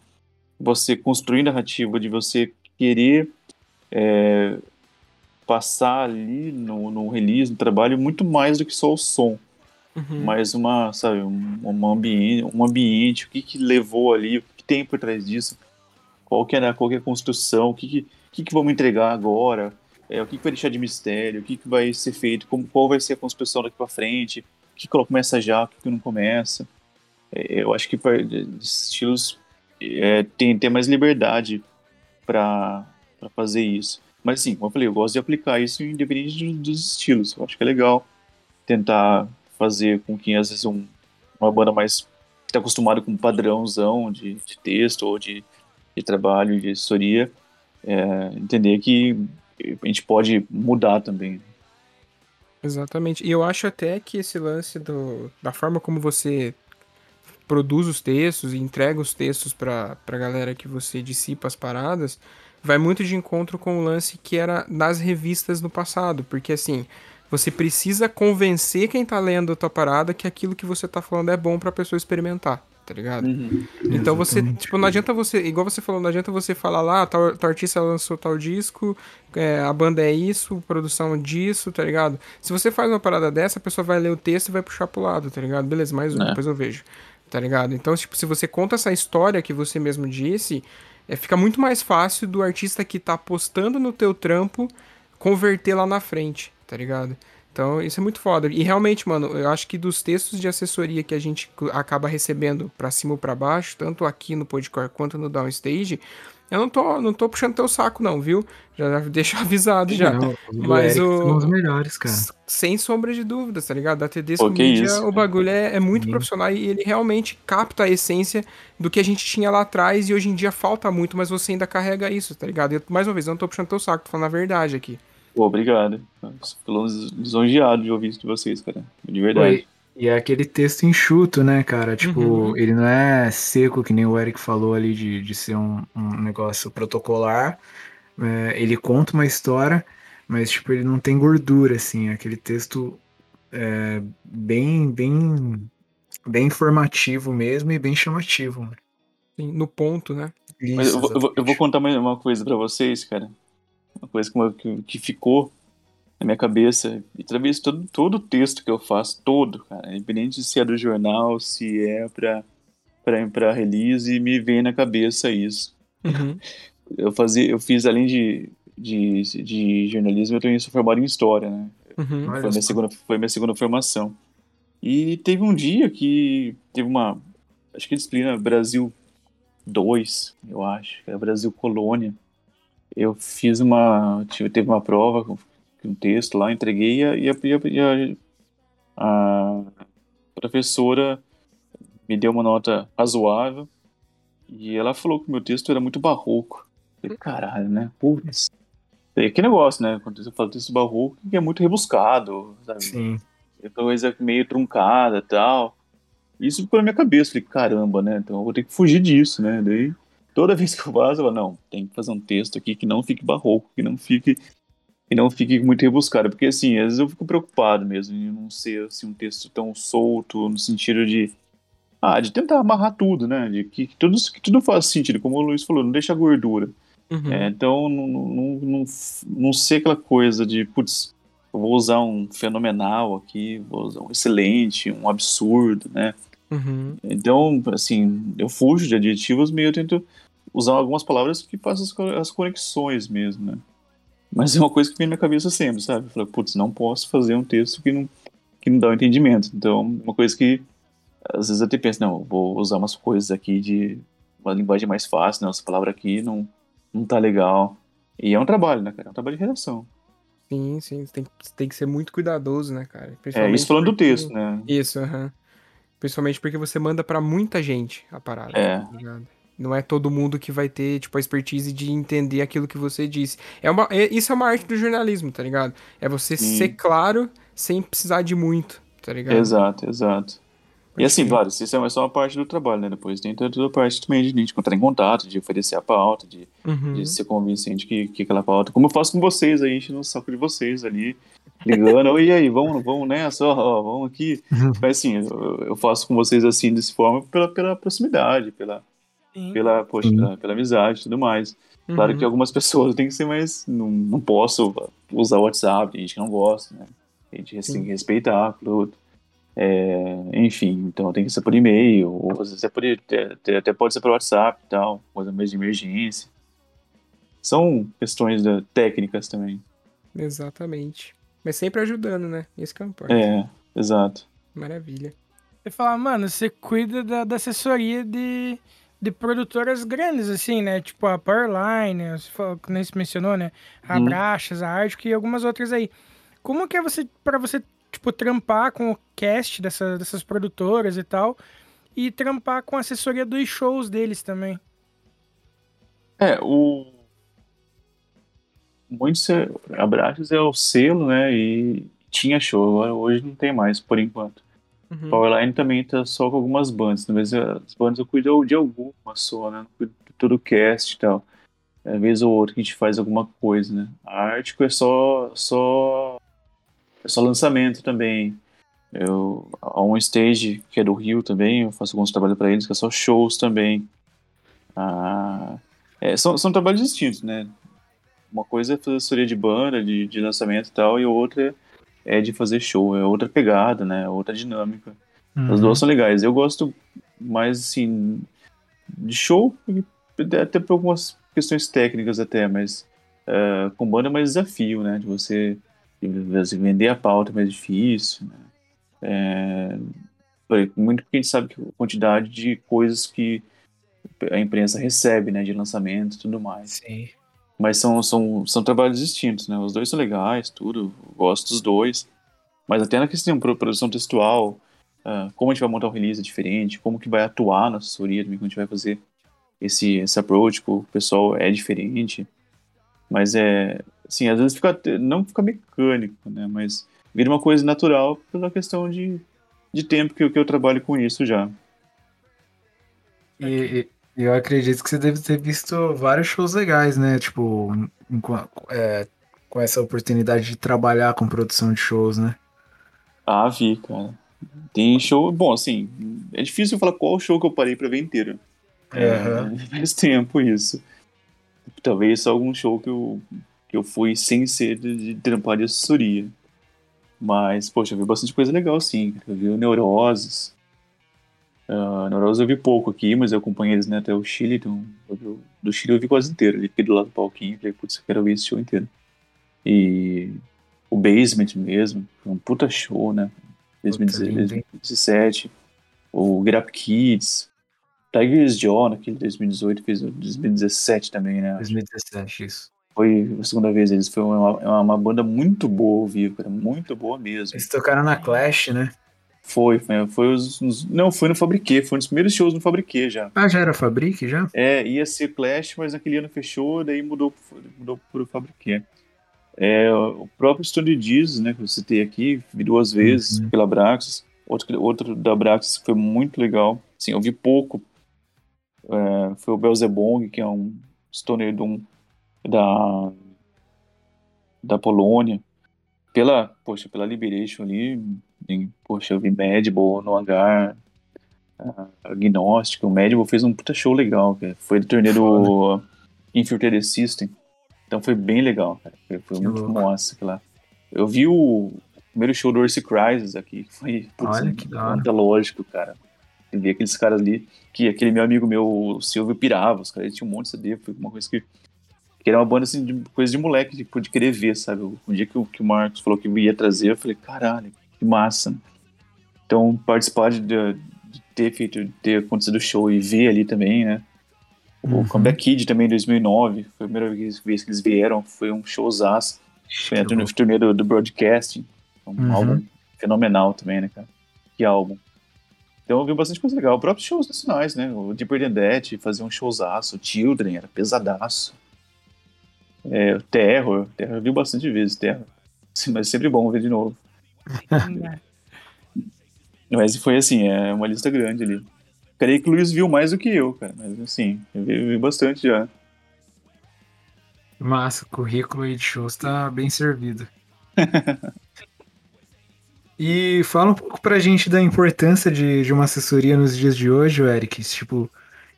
você construir narrativa, de você querer é, passar ali no, no release, no trabalho, muito mais do que só o som Uhum. mais uma, sabe, um, um ambiente, um ambiente, o que que levou ali, o que tem por trás disso, qual que é, né, qual que é a construção, o que que, que que vamos entregar agora, é, o que, que vai deixar de mistério, o que, que vai ser feito, como, qual vai ser a construção daqui para frente, o que, que começa já, o que, que não começa. É, eu acho que para estilos é, tem ter mais liberdade para fazer isso. Mas sim, como eu falei, eu gosto de aplicar isso independente dos estilos. Eu acho que é legal tentar fazer com que às vezes um, uma banda mais está acostumada com um padrãozão de, de texto ou de, de trabalho, de assessoria, é, entender que a gente pode mudar também. Exatamente. E eu acho até que esse lance do, da forma como você produz os textos e entrega os textos para a galera que você dissipa as paradas, vai muito de encontro com o lance que era nas revistas no passado. Porque assim, você precisa convencer quem tá lendo a tua parada que aquilo que você tá falando é bom pra pessoa experimentar tá ligado? Uhum. Então você, tipo, não adianta você, igual você falou, não adianta você falar lá, tal, tal artista lançou tal disco, é, a banda é isso, produção disso, tá ligado? Se você faz uma parada dessa, a pessoa vai ler o texto e vai puxar pro lado, tá ligado? Beleza, mais um, é. depois eu vejo, tá ligado? Então, tipo, se você conta essa história que você mesmo disse, é, fica muito mais fácil do artista que tá apostando no teu trampo converter lá na frente, tá ligado? Então, isso é muito foda. E realmente, mano, eu acho que dos textos de assessoria que a gente acaba recebendo pra cima ou pra baixo, tanto aqui no Podcore quanto no Downstage, eu não tô, não tô puxando teu saco, não, viu? Já deixo *laughs* avisado já. Não, Mas o. São os melhores, cara. Sem sombra de dúvidas, tá ligado? Da Tedesco Media, isso, o bagulho é, é muito Sim. profissional e ele realmente capta a essência do que a gente tinha lá atrás e hoje em dia falta muito, mas você ainda carrega isso, tá ligado? Eu, mais uma vez, eu não tô puxando teu saco, tô falando a verdade aqui. Pô, obrigado. Pelo lisonjeado de ouvir isso de vocês, cara. De verdade. e é aquele texto enxuto, né, cara? Tipo, uhum. ele não é seco, que nem o Eric falou ali, de, de ser um, um negócio protocolar. É, ele conta uma história, mas, tipo, ele não tem gordura, assim. É aquele texto é, bem, bem, bem informativo mesmo e bem chamativo. Né? Sim, no ponto, né? Isso, mas eu, vou, eu vou contar mais uma coisa para vocês, cara uma coisa que, que ficou na minha cabeça, e talvez todo, todo o texto que eu faço, todo, cara, independente se é do jornal, se é pra, pra, pra release, me vem na cabeça isso. Uhum. Eu, fazia, eu fiz, além de, de, de jornalismo, eu também sou formado em História, né? Uhum. Foi, minha segunda, foi minha segunda formação. E teve um dia que teve uma, acho que disciplina Brasil 2, eu acho, que era Brasil Colônia eu fiz uma. Tive, teve uma prova com um texto lá, entreguei e a, e a, a, a professora me deu uma nota razoável e ela falou que o meu texto era muito barroco. Eu falei, caralho, né? Putz. É que negócio, né? Quando você fala texto barroco, que é muito rebuscado, sabe? Sim. É coisa meio truncada e tal. Isso ficou na minha cabeça. Falei, caramba, né? Então eu vou ter que fugir disso, né? Daí toda vez que eu faço, eu falo, não, tem que fazer um texto aqui que não fique barroco, que não fique que não fique muito rebuscado, porque assim, às vezes eu fico preocupado mesmo em não ser assim, um texto tão solto, no sentido de ah, de tentar amarrar tudo, né? De que, que tudo, que tudo faz sentido, como o Luiz falou, não deixa gordura. Uhum. É, então, não, não, não, não ser aquela coisa de, putz, eu vou usar um fenomenal aqui, vou usar um excelente, um absurdo, né? Uhum. Então, assim, eu fujo de adjetivos, meio eu tento usar algumas palavras que façam as conexões mesmo, né? Mas é uma coisa que vem na minha cabeça sempre, sabe? Eu falei, putz, não posso fazer um texto que não, que não dá o um entendimento. Então, uma coisa que às vezes eu até penso, não, vou usar umas coisas aqui de uma linguagem mais fácil, não, essa palavra aqui não, não tá legal. E é um trabalho, né, cara? É um trabalho de redação. Sim, sim, você tem, tem que ser muito cuidadoso, né, cara? É, isso falando porque... do texto, né? Isso, aham. Uhum. Principalmente porque você manda para muita gente a parada. É. Tá não é todo mundo que vai ter, tipo, a expertise de entender aquilo que você disse. É uma, é, isso é uma arte do jornalismo, tá ligado? É você Sim. ser claro sem precisar de muito, tá ligado? Exato, exato. E assim, claro, isso é só uma parte do trabalho, né? Depois tem toda a parte também de gente entrar em contato, de oferecer a pauta, de, uhum. de ser convincente que, que aquela pauta. Como eu faço com vocês aí, enchendo o saco de vocês ali, ligando, e aí, vamos, vamos nessa, ó, vamos aqui. Uhum. Mas assim, eu, eu, faço com vocês assim, dessa forma, pela, pela proximidade, pela, pela, poxa, pela, pela, amizade e tudo mais. Uhum. Claro que algumas pessoas *laughs* têm que ser mais. Não, não posso usar o WhatsApp, tem gente que não gosta, né? A gente tem que respeitar tudo. É, enfim, então tem que ser por e-mail, ou às vezes até, até pode ser por WhatsApp e tal, coisa mais de emergência. São questões da, técnicas também. Exatamente. Mas sempre ajudando, né? Esse que é o importante. É, exato. Maravilha. Você fala, mano, você cuida da, da assessoria de, de produtoras grandes, assim, né? Tipo a Powerline, que nem se mencionou, né? A Uhum. Brachas, a Arctic e algumas outras aí. Como que é você, pra você, tipo, trampar com o cast dessa, dessas produtoras e tal, e trampar com a assessoria dos shows deles também? É, o. Muitos abraços é o selo, né? E tinha show, agora hoje não tem mais, por enquanto. Uhum. Powerline também tá só com algumas bandas, né, mas as bandas eu cuido de alguma só, né? Não cuido de todo o cast e tal. Às vezes ou outra que a gente faz alguma coisa, né? A Ártico é só, só, é só lançamento também. Eu, a On Stage, que é do Rio também, eu faço alguns trabalhos para eles, que é só shows também. Ah, é, são, são trabalhos distintos, né? Uma coisa é fazer assessoria de banda, de, de lançamento e tal, e outra é de fazer show, é outra pegada, né? Outra dinâmica. As duas são legais. Eu gosto mais, assim, de show, até por algumas questões técnicas até, mas eh, com banda é mais desafio, né? De você, de você vender a pauta é mais difícil, né? É, por- muito porque a gente sabe que a quantidade de coisas que a imprensa recebe, né? De lançamento e tudo mais. Sim. Mas são, são, são trabalhos distintos, né? Os dois são legais, tudo. Gosto dos dois. Mas até na questão de pro- produção textual, ah, como a gente vai montar o release é diferente, como que vai atuar na assessoria também, como a gente vai fazer esse, esse approach com o pessoal é diferente. Mas é, assim, às vezes fica, não fica mecânico, né? Mas vira uma coisa natural pela questão de, de tempo que, que eu trabalho com isso já. E eu acredito que você deve ter visto vários shows legais, né? Tipo, é, com essa oportunidade de trabalhar com produção de shows, né? Ah, vi, cara. Tem show. Bom, assim, é difícil falar qual show que eu parei pra ver inteiro. Aham. É, *laughs* faz tempo isso. Talvez só algum show que eu, que eu fui sem ser de, de trampar de assessoria. Mas, poxa, eu vi bastante coisa legal, sim. Eu vi o Neuroses. Neuroses eu vi pouco aqui, mas eu acompanhei eles né, até o Chile. Então, eu do Chile eu vi quase inteiro. Ele fiquei do lado do palquinho. Falei, putz, eu quero ver esse show inteiro. E o Basement mesmo. Foi um puta show, né? lindo, hein? 2017. O Up Kids. Tigers Jaw, naquele 2018, fez o 2017 também, né? 2017, isso. Foi a segunda vez eles. Foi uma, é uma, uma banda muito boa ao vivo, cara. Muito boa mesmo. Eles tocaram na Clash, né? Foi, foi, foi os, os- Não, foi no Fabriquê. Foi um dos primeiros shows no Fabriquê já. Ah, já era Fabric, já? É, ia ser Clash, mas naquele ano fechou, daí mudou, mudou pro Fabriquê. É, o próprio Stone Jesus, né, que eu citei aqui, vi duas vezes Uhum. pela Braxis. Outro, outro da Braxis que foi muito legal. Sim, eu vi pouco. É, foi o Belzebong, que é um stoner de um- da, da Polônia. Pela, poxa, pela Liberation ali, poxa, eu vi Madball no hangar, Agnóstico. O Madball fez um puta show legal, cara. Foi do torneio do Infiltrated System. Então foi bem legal, cara. Foi, foi muito massa aquilo lá. Eu vi o primeiro show do Orsi Crisis aqui, que *laughs* foi putz, Olha que antológico, cara. Eu vi aqueles caras ali, que aquele meu amigo meu, o Silvio, pirava, os caras tinham um monte de CD, foi uma coisa que. Que era uma banda assim, de coisa de moleque, tipo, de querer ver, sabe? Um dia que, o- que o Marcos falou que ia trazer, eu falei, caralho, que massa. Então, participar de, de ter feito, de ter acontecido o show e ver ali também, né? O Uhum. Comeback Kid também em 2009, foi a primeira vez que eles vieram, foi um showzaço. Foi Que turnê, turnê do, do Broadcasting, um Uhum. álbum fenomenal também, né, cara? Que álbum. Então eu vi bastante coisa legal. Próprios shows nacionais, né? O Deeper Than That fazia um showzaço, o Children era pesadaço. É, o Terror, Terror eu vi bastante vezes, Terror. Mas é sempre bom ver de novo. Mas foi assim, é uma lista grande ali. Creio que o Luiz viu mais do que eu, cara. Mas assim, eu vi, vi bastante já. Massa, currículo aí de shows tá bem servido. *laughs* e fala um pouco pra gente da importância de, de uma assessoria nos dias de hoje, Eric. Tipo,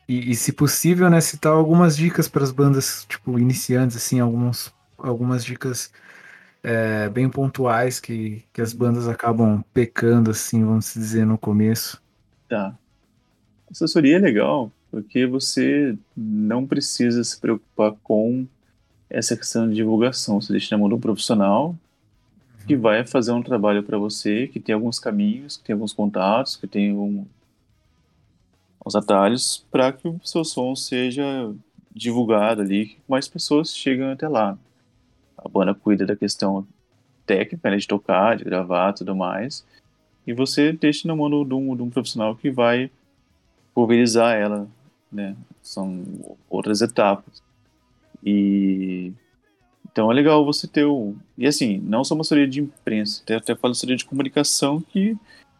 e, e se possível, né, citar algumas dicas para as bandas, tipo, iniciantes, assim, alguns, algumas dicas é, bem pontuais que, que as bandas acabam pecando, assim, vamos dizer, no começo. Tá. Assessoria é legal porque você não precisa se preocupar com essa questão de divulgação. Você deixa na mão de um profissional que vai fazer um trabalho para você, que tem alguns caminhos, que tem alguns contatos, que tem um, uns atalhos para que o seu som seja divulgado ali, que mais pessoas chegam até lá. A banda cuida da questão técnica, né, de tocar, de gravar, tudo mais, e você deixa na mão de um, de um profissional que vai pulverizar ela, né? São outras etapas. E então é legal você ter o. E assim, não só uma assessoria de imprensa, até falo assessoria de comunicação que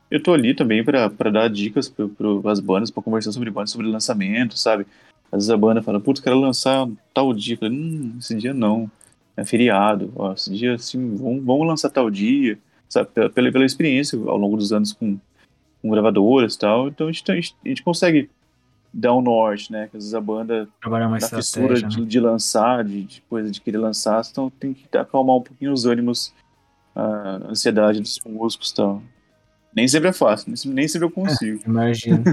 eu tô ali também para dar dicas para as bandas, para conversar sobre bandas, sobre lançamento, sabe? Às vezes a banda fala, putz, quero lançar tal dia. Eu falei, hum, esse dia não. É feriado. Ó, esse dia, assim, vamos, vamos lançar tal dia. Sabe? Pela, pela experiência ao longo dos anos com, com gravadoras e tal. Então a gente, a gente, a gente consegue dar um norte, né? Que às vezes a banda Trabalhar mais na fissura né? de, de lançar, de, de coisa de querer lançar, então tem que acalmar um pouquinho os ânimos, a ansiedade dos músicos e tal. Nem sempre é fácil, nem sempre, eu consigo. Imagina.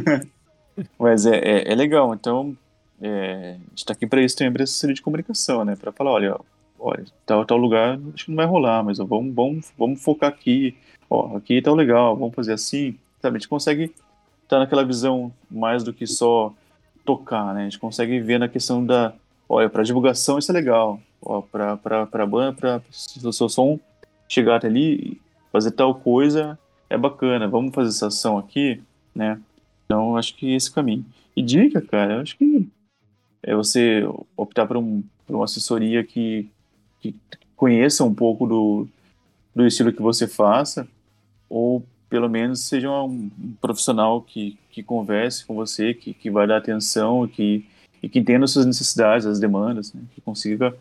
*laughs* Mas é, é, é legal, então é, a gente tá aqui para isso também, para essa série de comunicação, né? Para falar, olha, olha, tal, tal lugar acho que não vai rolar, mas ó, vamos, vamos, vamos focar aqui, ó, aqui tá legal, vamos fazer assim, sabe? A gente consegue estar naquela visão mais do que só tocar, né? A gente consegue ver na questão da, olha, para divulgação isso é legal, ó, para para banda, para o seu som chegar até ali, fazer tal coisa é bacana, vamos fazer essa ação aqui, né? Então acho que esse caminho. E dica, cara, acho que é você optar por, um, por uma assessoria que, que conheça um pouco do, do estilo que você faça, ou pelo menos seja um, profissional que, que converse com você, que, que vai dar atenção que, e que entenda as suas necessidades, as demandas, né? que consiga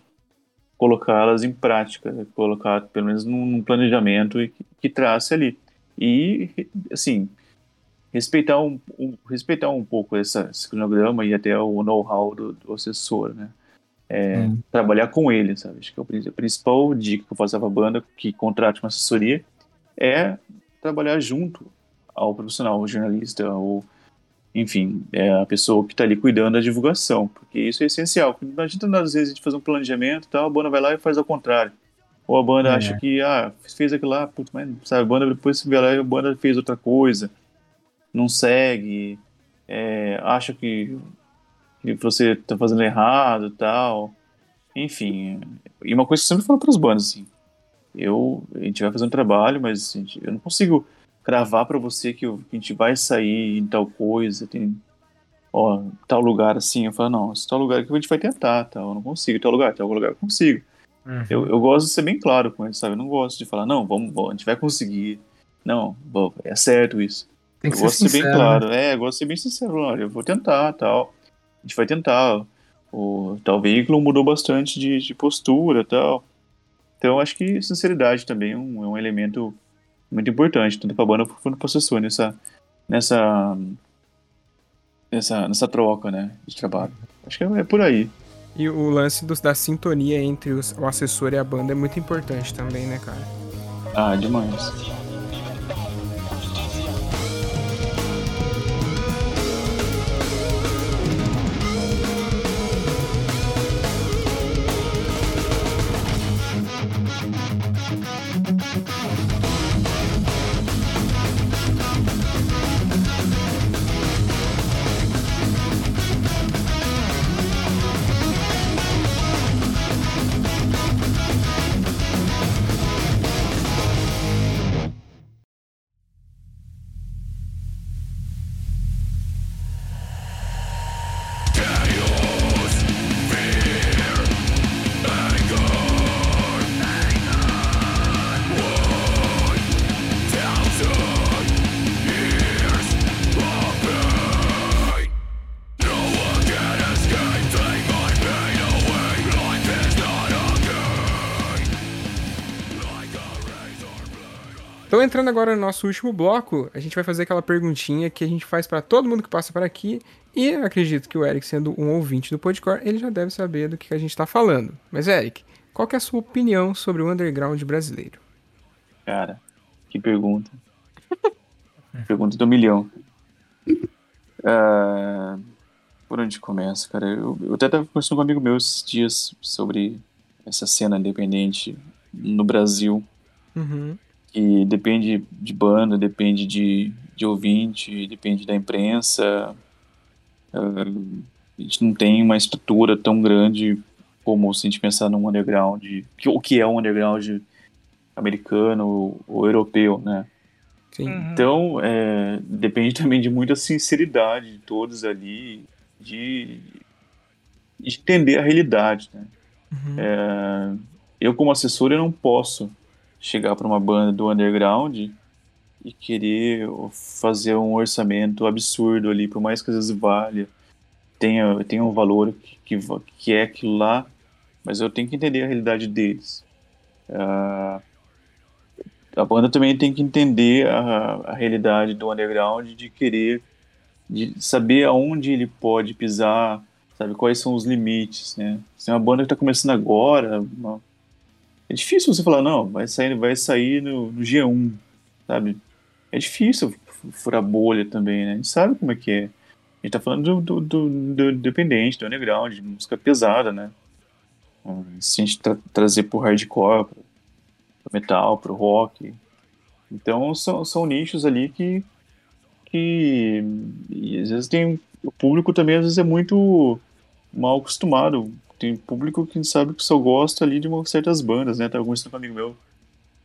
colocá-las em prática, né? colocar pelo menos num, num planejamento e que, que trace ali. E, assim, respeitar um, um, respeitar um pouco essa, esse cronograma e até o know-how do, do, assessor, né? É, hum. Trabalhar com ele, sabe? Acho que é a principal dica que eu faço para a banda que contrate uma assessoria é trabalhar junto ao profissional, ao jornalista, ou enfim, é a pessoa que está ali cuidando da divulgação, porque isso é essencial. Não adianta às vezes a gente fazer um planejamento, tal, a banda vai lá e faz ao contrário. Ou a banda é. acha que, ah, fez aquilo lá, putz, mas sabe, a banda depois se vê lá e a banda fez outra coisa não segue, é, acha que, que você tá fazendo errado e tal. Enfim, e uma coisa que eu sempre falo para os bandas, assim, eu, a gente vai fazer um trabalho, mas gente, eu não consigo cravar para você que, eu, que, a gente vai sair em tal coisa, tem ó, tal lugar assim, eu falo, não, esse tal lugar que a gente vai tentar, tal, eu não consigo, tal lugar, tal lugar eu consigo. Uhum. Eu, eu gosto de ser bem claro com isso, sabe? Eu não gosto de falar, não, vamos, vamos a gente vai conseguir. Não, é certo isso. Tem que eu ser gosto de ser bem sincero, claro, né? é, eu gosto de ser bem sincero, olha, eu vou tentar, tal. A gente vai tentar. O tal veículo mudou bastante de, de postura, tal. Então, acho que sinceridade também é um, é um elemento muito importante, tanto para a banda quanto para o assessor nessa, nessa, nessa, nessa troca, né, de trabalho. Acho que é, é por aí. E o lance dos, da sintonia entre os, o assessor e a banda é muito importante também, né, cara? Ah, demais. Então, entrando agora no nosso último bloco, a gente vai fazer aquela perguntinha que a gente faz para todo mundo que passa por aqui. E acredito que o Eric, sendo um ouvinte do Podcore, ele já deve saber do que a gente está falando. Mas, Eric, qual que é a sua opinião sobre o underground brasileiro? Cara, que pergunta. *laughs* pergunta do milhão. Uh, por onde começa, cara? Eu, eu até estava conversando com um amigo meu esses dias sobre essa cena independente no Brasil, Uhum. Que depende de banda, depende de, de ouvinte, depende da imprensa. Ah, a gente não tem uma estrutura tão grande como se a gente pensar num underground, que- o que é um underground americano ou europeu, né? Sim. Uhum. Então, é, depende também de muita sinceridade de todos ali, de, de entender a realidade, né? Uhum. É, eu, como assessor, eu não posso chegar para uma banda do underground e querer fazer um orçamento absurdo ali, por mais que às vezes valha, tenha, tenha um valor que, que, é aquilo lá, mas eu tenho que entender a realidade deles. Ah, a banda também tem que entender a, a realidade do underground de querer, de saber aonde ele pode pisar, sabe, quais são os limites, né? Se é uma banda que está começando agora, uma- é difícil você falar, não, vai sair, vai sair no, no G1, sabe? É difícil furar bolha também, né? A gente sabe como é que é. A gente tá falando do, do, do, do independente, do underground, de música pesada, né? Se a gente tra trazer pro hardcore, pro, metal, pro rock. Então são, são nichos ali que, que às vezes tem o público também às vezes é muito mal acostumado. Tem público que sabe que só gosta ali de uma, certas bandas, né? Conversando com um amigo meu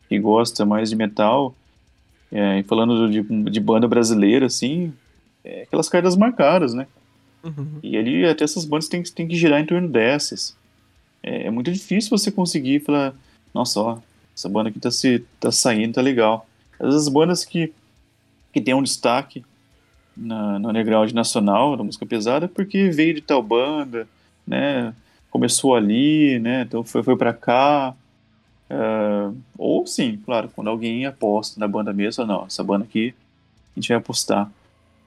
que gosta mais de metal. É, e falando de, de banda brasileira, assim, é aquelas cartas marcadas, né? Uhum. E ali até essas bandas tem, que- tem que girar em torno dessas. É, é muito difícil você conseguir falar, nossa, ó, essa banda aqui tá, se, tá saindo, tá legal. Às vezes as bandas que, que tem um destaque na, no underground nacional, na música pesada, porque veio de tal banda, né? Começou ali, né? Então foi, foi pra cá. Ah, ou sim, claro, quando alguém aposta na banda mesmo, não, essa banda aqui a gente vai apostar.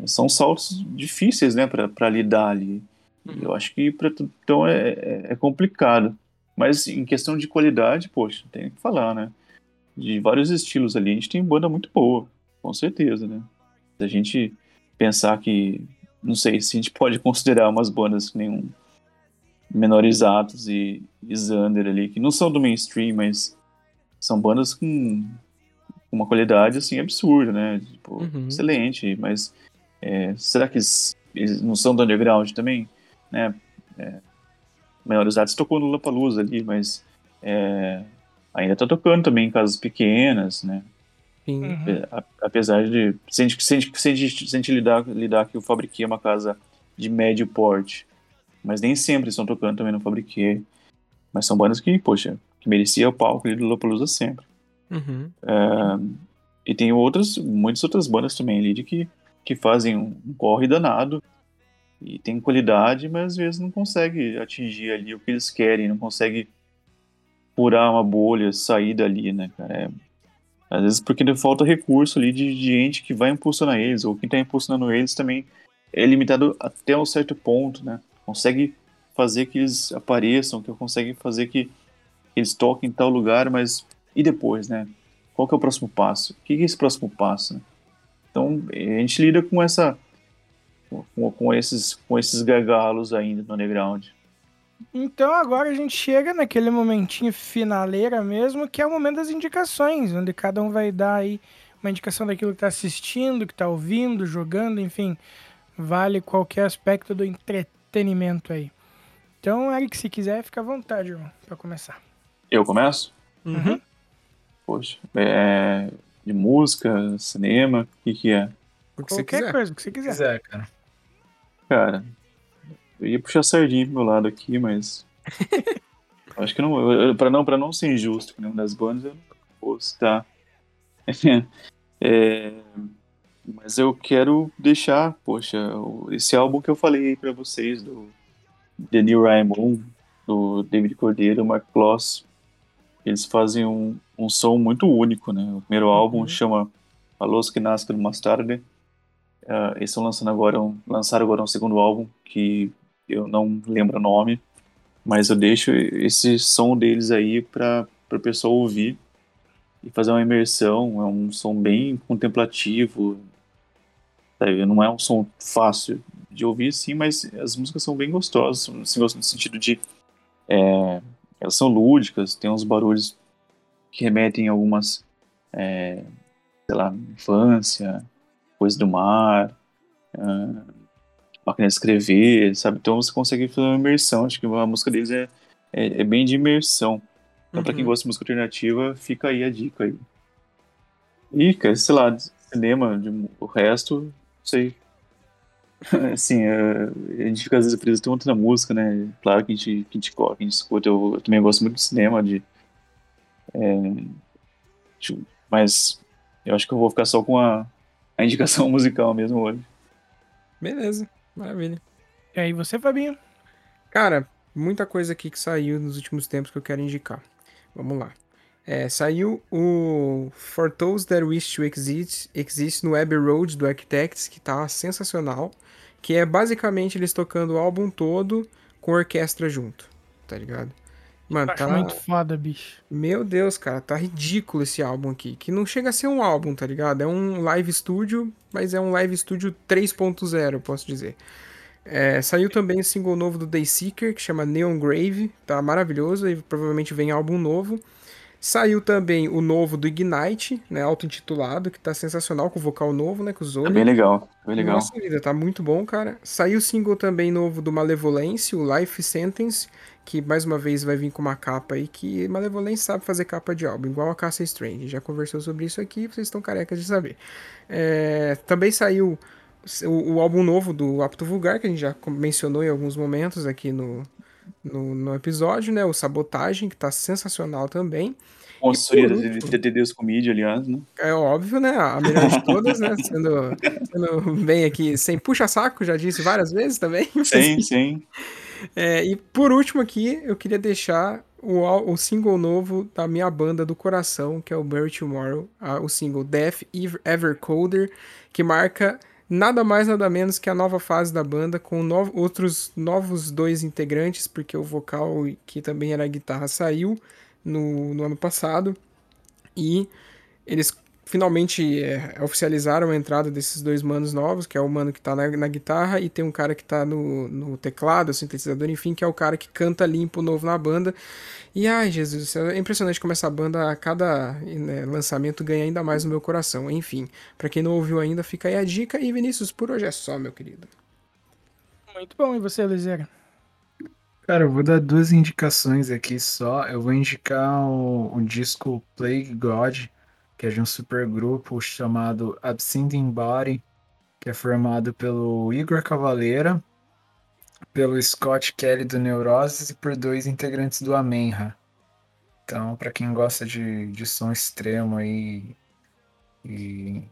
São saltos difíceis, né, pra pra lidar ali. E eu acho que pra, então é, é, é complicado. Mas em questão de qualidade, poxa, tem que falar, né? De vários estilos ali, a gente tem banda muito boa, com certeza, né? Se a gente pensar que, não sei se a gente pode *laughs* considerar umas bandas que nem Menores Atos e, e Xander ali, que não são do mainstream, mas são bandas com uma qualidade, assim, absurda, né? Tipo, Uhum. excelente, mas é, será que eles, eles não são do underground também? Né? É, Menores Artes tocou no Lampalooza ali, mas é, ainda tá tocando também em casas pequenas, né? Uhum. A- Apesar de. Se a gente, se a gente, se a gente, se a gente lidar, lidar que o Fabriquê é uma casa de médio porte, mas nem sempre estão tocando também no Fabriquê. Mas são bandas que, poxa, que merecia o palco ali do Lollapalooza sempre. Uhum. E tem outras, muitas outras bandas também ali de que, que fazem um, um corre danado e tem qualidade, mas às vezes não consegue atingir ali o que eles querem, não consegue furar uma bolha, sair dali, né, cara? É, às vezes porque falta recurso ali de, de gente que vai impulsionar eles, ou quem está impulsionando eles também é limitado até um certo ponto, né? Consegue fazer que eles apareçam, que consegue fazer que eles toquem em tal lugar, mas e depois, né? Qual que é o próximo passo? O que é esse próximo passo? né? Então, a gente lida com essa com, com esses com esses gargalos ainda no underground. Então agora a gente chega naquele momentinho finaleira mesmo, que é o momento das indicações, onde cada um vai dar aí uma indicação daquilo que tá assistindo, que tá ouvindo, jogando, enfim, vale qualquer aspecto do entretenimento aí. Então, Eric, se quiser, fica à vontade, irmão, pra começar. Eu começo? Uhum. Poxa, é, de música, cinema, o que que é? O que Qualquer quiser. coisa que você quiser. quiser, cara. Cara, eu ia puxar sardinha pro meu lado aqui, mas *laughs* acho que não, eu- eu- pra não para não ser injusto com nenhuma das bandas, eu não vou *laughs* citar. É, mas eu quero deixar, poxa, esse álbum que eu falei pra vocês do The New Raymond, do David Cordeiro, Mark Kloss, eles fazem um, um som muito único, né? O primeiro álbum chama A Los que Nascem Mais Tarde. Ah, eles estão lançando agora um, lançaram agora um segundo álbum que eu não lembro o nome, mas eu deixo esse som deles aí para o pessoal ouvir e fazer uma imersão. É um som bem contemplativo, sabe? não é um som fácil de ouvir, sim, mas as músicas são bem gostosas, assim, no sentido de, é, elas são lúdicas, tem uns barulhos que remetem a algumas, é, sei lá, infância, coisa do mar, máquina de escrever, sabe? Então você consegue fazer uma imersão. Acho que a música deles é, é, é bem de imersão. Então, pra quem Uhum. gosta de música alternativa, fica aí a dica aí. E, cara, sei lá, cinema, de, o resto, sei. *laughs* assim, é, a gente fica às vezes preso tanto na música, né? Claro que a gente, que a gente, que a gente escuta. Eu, eu também gosto muito de cinema, de. é, de- mas eu acho que eu vou ficar só com a, a indicação *laughs* musical mesmo hoje. Beleza, maravilha. E aí, você, Fabinho? Cara, muita coisa aqui que saiu nos últimos tempos que eu quero indicar. Vamos lá. É, saiu o For Those That Wish to Exist, Exist no Abbey Road do Architects, que tá sensacional. Que é basicamente eles tocando o álbum todo com orquestra junto, tá ligado? Mano, tá. muito foda, bicho. Meu Deus, cara, tá ridículo esse álbum aqui. Que não chega a ser um álbum, tá ligado? É um live studio, mas é um live studio 3.0, eu posso dizer. É, saiu também o single novo do Dayseeker, que chama Neon Grave, tá maravilhoso, e provavelmente vem álbum novo. Saiu também o novo do Ignite, né, auto-intitulado, que tá sensacional, com vocal novo, né, com o É Zoli. bem legal, bem legal. Nossa vida, tá muito bom, cara. Saiu o single também novo do Malevolence, o Life Sentence, que mais uma vez vai vir com uma capa aí que Malevolence sabe fazer capa de álbum, igual a Cassia Strange. Já conversou sobre isso aqui, vocês estão carecas de saber. É, também saiu o, o álbum novo do Apto Vulgar, que a gente já mencionou em alguns momentos aqui no, no, no episódio, né? O Sabotagem, que tá sensacional também. Por de último- de Deus Comedy, aliás, né? É óbvio, né? A melhor de todas, né? *laughs* Sendo, sendo bem aqui, sem puxa-saco, já disse várias vezes também. Sim, *laughs* sim. É, e por último aqui, eu queria deixar o, o single novo da minha banda do coração, que é o Bury Tomorrow, a- o single Death Ev- Ever Colder, que marca nada mais nada menos que a nova fase da banda, com no- outros novos dois integrantes, porque o vocal, que também era guitarra, saiu no, no ano passado. E eles finalmente é, oficializaram a entrada desses dois manos novos, que é o mano que tá na, na guitarra e tem um cara que tá no, no teclado, sintetizador, enfim, que é o cara que canta limpo novo na banda. E ai, Jesus, do céu, é impressionante como essa banda, a cada né, lançamento, ganha ainda mais no meu coração. Enfim, pra quem não ouviu ainda, fica aí a dica. E Vinícius, por hoje é só, meu querido. Muito bom. E você, Liseira? Cara, eu vou dar duas indicações aqui só. Eu vou indicar o, o disco Plague God, que é de um supergrupo chamado Absinthe Body, que é formado pelo Igor Cavaleira, pelo Scott Kelly do Neurosis e por dois integrantes do Amenra. Então, pra quem gosta de, de som extremo aí e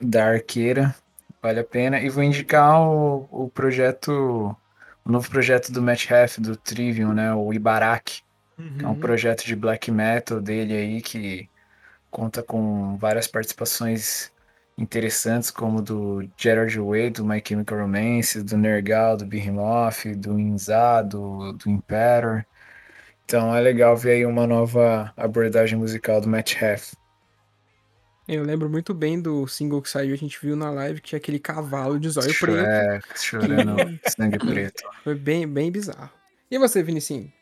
da arqueira, vale a pena. E vou indicar o, o projeto o novo projeto do Matt Heff, do Trivium, né? O Ibarak, que é um projeto de black metal dele aí que conta com várias participações interessantes, como do Gerard Way, do My Chemical Romance, do Nergal, do Behemoth, do Inza, do, do Imperator. Então é legal ver aí uma nova abordagem musical do Matt Heff. Eu lembro muito bem do single que saiu, a gente viu na live, que tinha aquele cavalo de zóio Cho- preto. É, chorando sangue preto. *laughs* Foi bem, bem bizarro. E você, Vinicinho?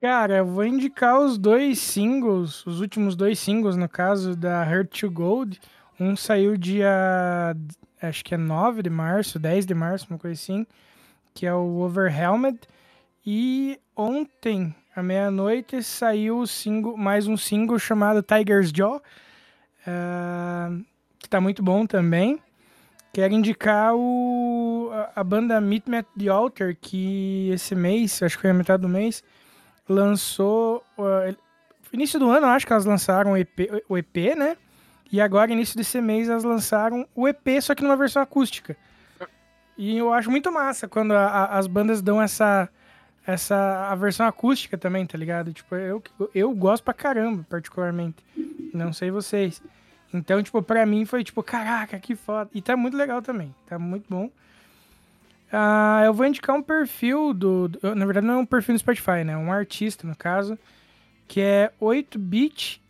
Cara, eu vou indicar os dois singles, os últimos dois singles, no caso, da Hurt to Gold. Um saiu dia, acho que é 9 de março, 10 de março, uma coisa assim, que é o Overhelmed. E ontem, à meia-noite, saiu o single, mais um single chamado Tiger's Jaw, ah, que tá muito bom também. Quero indicar o, a, a banda Meet Me at the Altar, que esse mês, acho que foi a metade do mês, lançou. uh, início do ano, acho que elas lançaram o EP, o EP, né? E agora, início desse mês, elas lançaram o EP, só que numa versão acústica. E eu acho muito massa quando a- a- as bandas dão essa, essa a versão acústica também, tá ligado? Tipo, eu, eu gosto pra caramba, particularmente. Não sei vocês. Então, tipo, pra mim foi tipo, caraca, que foda. E tá muito legal também, tá muito bom. Ah, eu vou indicar um perfil do, do- Na verdade, não é um perfil no Spotify, né? É um artista, no caso, que é 8-bit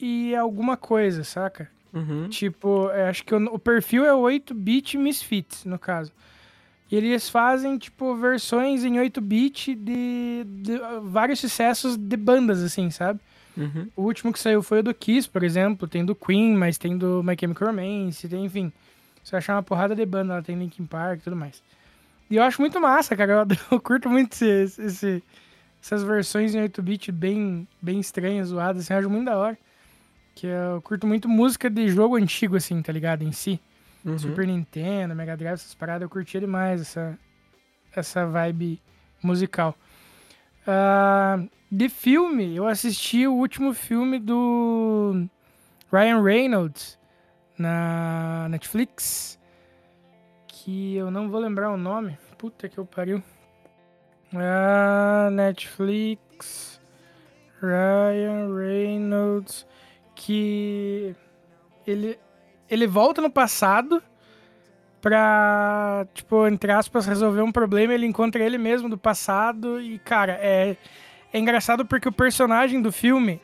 e alguma coisa, saca? Uhum. Tipo, eu acho que o, o perfil é 8-bit Misfits, no caso. E eles fazem, tipo, versões em 8-bit de, de vários sucessos de bandas, assim, sabe? Uhum. O último que saiu foi o do Kiss, por exemplo. Tem do Queen, mas tem do My Chemical Romance, tem, enfim. Você vai achar uma porrada de banda, lá tem Linkin Park e tudo mais. E eu acho muito massa, cara. Eu, *laughs* eu curto muito esse, esse- essas versões em 8-bit bem, bem estranhas, zoadas, assim, eu acho muito da hora. Que eu curto muito música de jogo antigo, assim, tá ligado? Em si. Uhum. Super Nintendo, Mega Drive, essas paradas, eu curtia demais essa, essa vibe musical. Ah, de filme, eu assisti o último filme do Ryan Reynolds na Netflix, que eu não vou lembrar o nome. Puta que eu pariu. Ah, Netflix, Ryan Reynolds, que ele ele volta no passado pra, tipo, entre aspas, resolver um problema. Ele encontra ele mesmo do passado e, cara, é, é engraçado porque o personagem do filme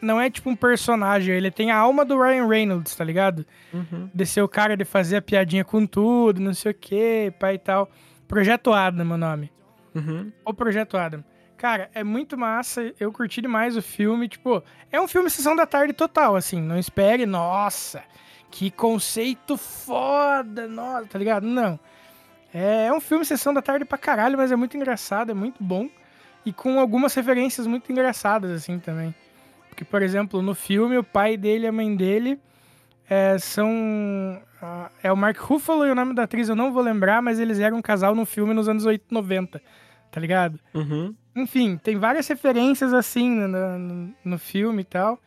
não é tipo um personagem, ele tem a alma do Ryan Reynolds, tá ligado? Uhum. De ser o cara de fazer a piadinha com tudo, não sei o que, pai e tal. Projeto Adam, o nome. Uhum. O Projeto Adam. Cara, é muito massa, eu curti demais o filme, tipo, é um filme sessão da tarde total, assim, não espere, nossa, que conceito foda, nossa, tá ligado? Não. É, é um filme sessão da tarde pra caralho, mas é muito engraçado, é muito bom, e com algumas referências muito engraçadas, assim, também. Porque, por exemplo, no filme, o pai dele e a mãe dele é, são... ah, é o Mark Ruffalo e o nome da atriz eu não vou lembrar, mas eles eram um casal no filme nos anos 80, 90, tá ligado? Uhum. Enfim, tem várias referências assim no, no, no filme e tal.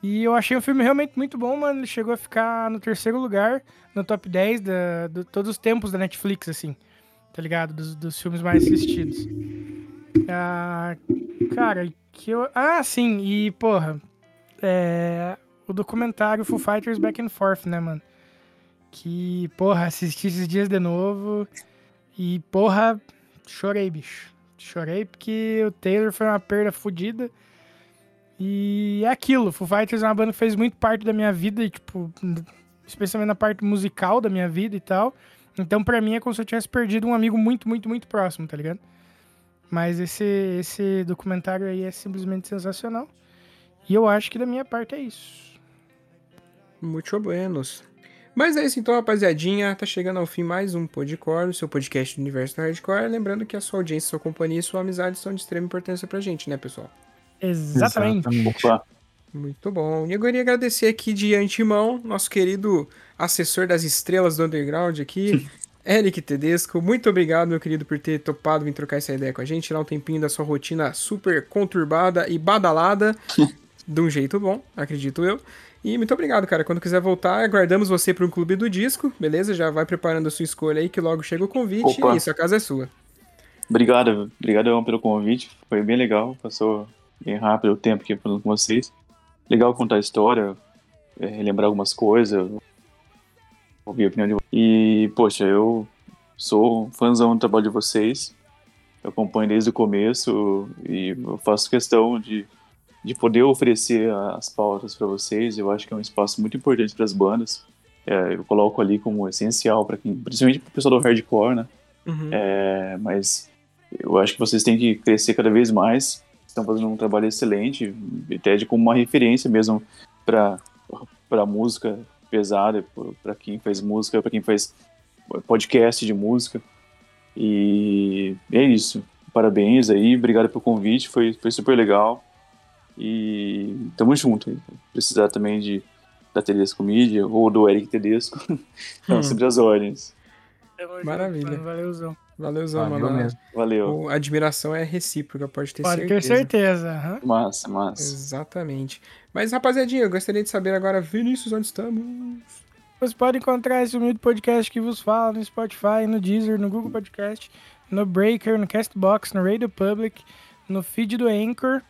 E eu achei o filme realmente muito bom, mano. Ele chegou a ficar no terceiro lugar no top 10 da, de todos os tempos da Netflix, assim. Tá ligado? Dos, dos filmes mais assistidos. Ah, cara, que eu. Ah, sim, e porra. É. O documentário Foo Fighters Back and Forth, né, mano? Que, porra, assisti esses dias de novo. E, porra, chorei, bicho. Chorei porque o Taylor foi uma perda fodida. E é aquilo, Foo Fighters é uma banda que fez muito parte da minha vida, tipo, especialmente na parte musical da minha vida e tal. Então, pra mim, é como se eu tivesse perdido um amigo muito, muito, muito próximo, tá ligado? Mas esse, esse documentário aí é simplesmente sensacional. E eu acho que da minha parte é isso. Muito buenos. Mas é isso então, rapaziadinha. Tá chegando ao fim mais um Podcore, o seu podcast do universo do Hardcore. Lembrando que a sua audiência, sua companhia e sua amizade são de extrema importância pra gente, né, pessoal? Exatamente. Opa, Muito bom. E eu queria agradecer aqui de antemão nosso querido assessor das estrelas do Underground aqui, *laughs* Eric Tedesco. Muito obrigado, meu querido, por ter topado vir trocar essa ideia com a gente, tirar um tempinho da sua rotina super conturbada e badalada, de um jeito bom, acredito eu. E muito obrigado, cara. Quando quiser voltar, aguardamos você para um clube do disco, beleza? Já vai preparando a sua escolha aí, que logo chega o convite. Opa. E isso, a casa é sua. obrigado, obrigado pelo convite. Foi bem legal, passou bem rápido o tempo aqui falando com vocês. Legal contar a história, é, relembrar algumas coisas, ouvir a opinião de vocês. E, poxa, eu sou um fãzão do trabalho de vocês. Eu acompanho desde o começo e faço questão de, de poder oferecer as pautas para vocês. Eu acho que é um espaço muito importante para as bandas. É, eu coloco ali como essencial para quem, principalmente para o pessoal do hardcore, né? Uhum. É, mas eu acho que vocês têm que crescer cada vez mais. Estão fazendo um trabalho excelente, até de como uma referência mesmo para para música pesada, para quem faz música, para quem faz podcast de música. E é isso. Parabéns aí, obrigado pelo convite, foi, foi super legal. E tamo junto. Precisar também de da Tedesco Media ou do Eric Tedesco. *laughs* Então, Hum. sempre as ordens. Maravilha. Mano, Valeuzão. Valeuzão, Valeu mano. mesmo. Valeu. O- A admiração é recíproca, pode ter Pode certeza. ter certeza. aham. Massa, massa. Exatamente. Mas, rapaziadinha, eu gostaria de saber agora, Vinícius, onde estamos? Você pode encontrar esse humilde podcast que vos fala no Spotify, no Deezer, no Google Podcast, no Breaker, no Castbox, no Radio Public, no feed do Anchor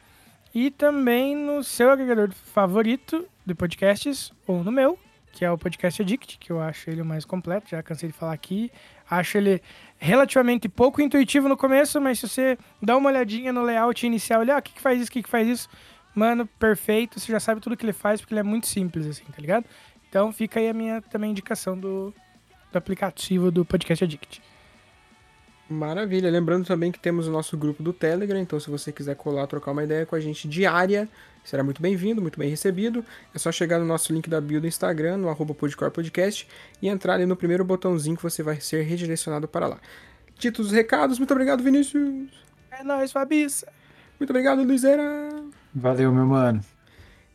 e também no seu agregador favorito de podcasts ou no meu, que é o Podcast Addict, que eu acho ele o mais completo, já cansei de falar aqui. Acho ele relativamente pouco intuitivo no começo, mas se você dá uma olhadinha no layout inicial, olha, ah, o que, que faz isso, o que, que faz isso, mano, perfeito, você já sabe tudo que ele faz, porque ele é muito simples, assim, tá ligado? Então fica aí a minha também indicação do, do aplicativo do Podcast Addict. Maravilha. Lembrando também que temos o nosso grupo do Telegram, então se você quiser colar, trocar uma ideia com a gente diária, será muito bem-vindo, muito bem recebido. É só chegar no nosso link da bio do Instagram, no arroba Podcast, e entrar ali no primeiro botãozinho que você vai ser redirecionado para lá. Ditos os recados, muito obrigado, Vinícius. É nóis, Fabiça. Muito obrigado, Luizera. Valeu, meu mano.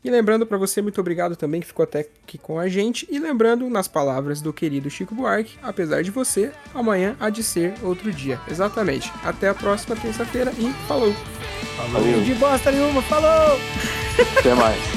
E lembrando para você, muito obrigado também que ficou até aqui com a gente. E lembrando, nas palavras do querido Chico Buarque, apesar de você, amanhã há de ser outro dia. Exatamente. Até a próxima terça-feira e falou! Valeu. De bosta nenhuma, falou! Até mais.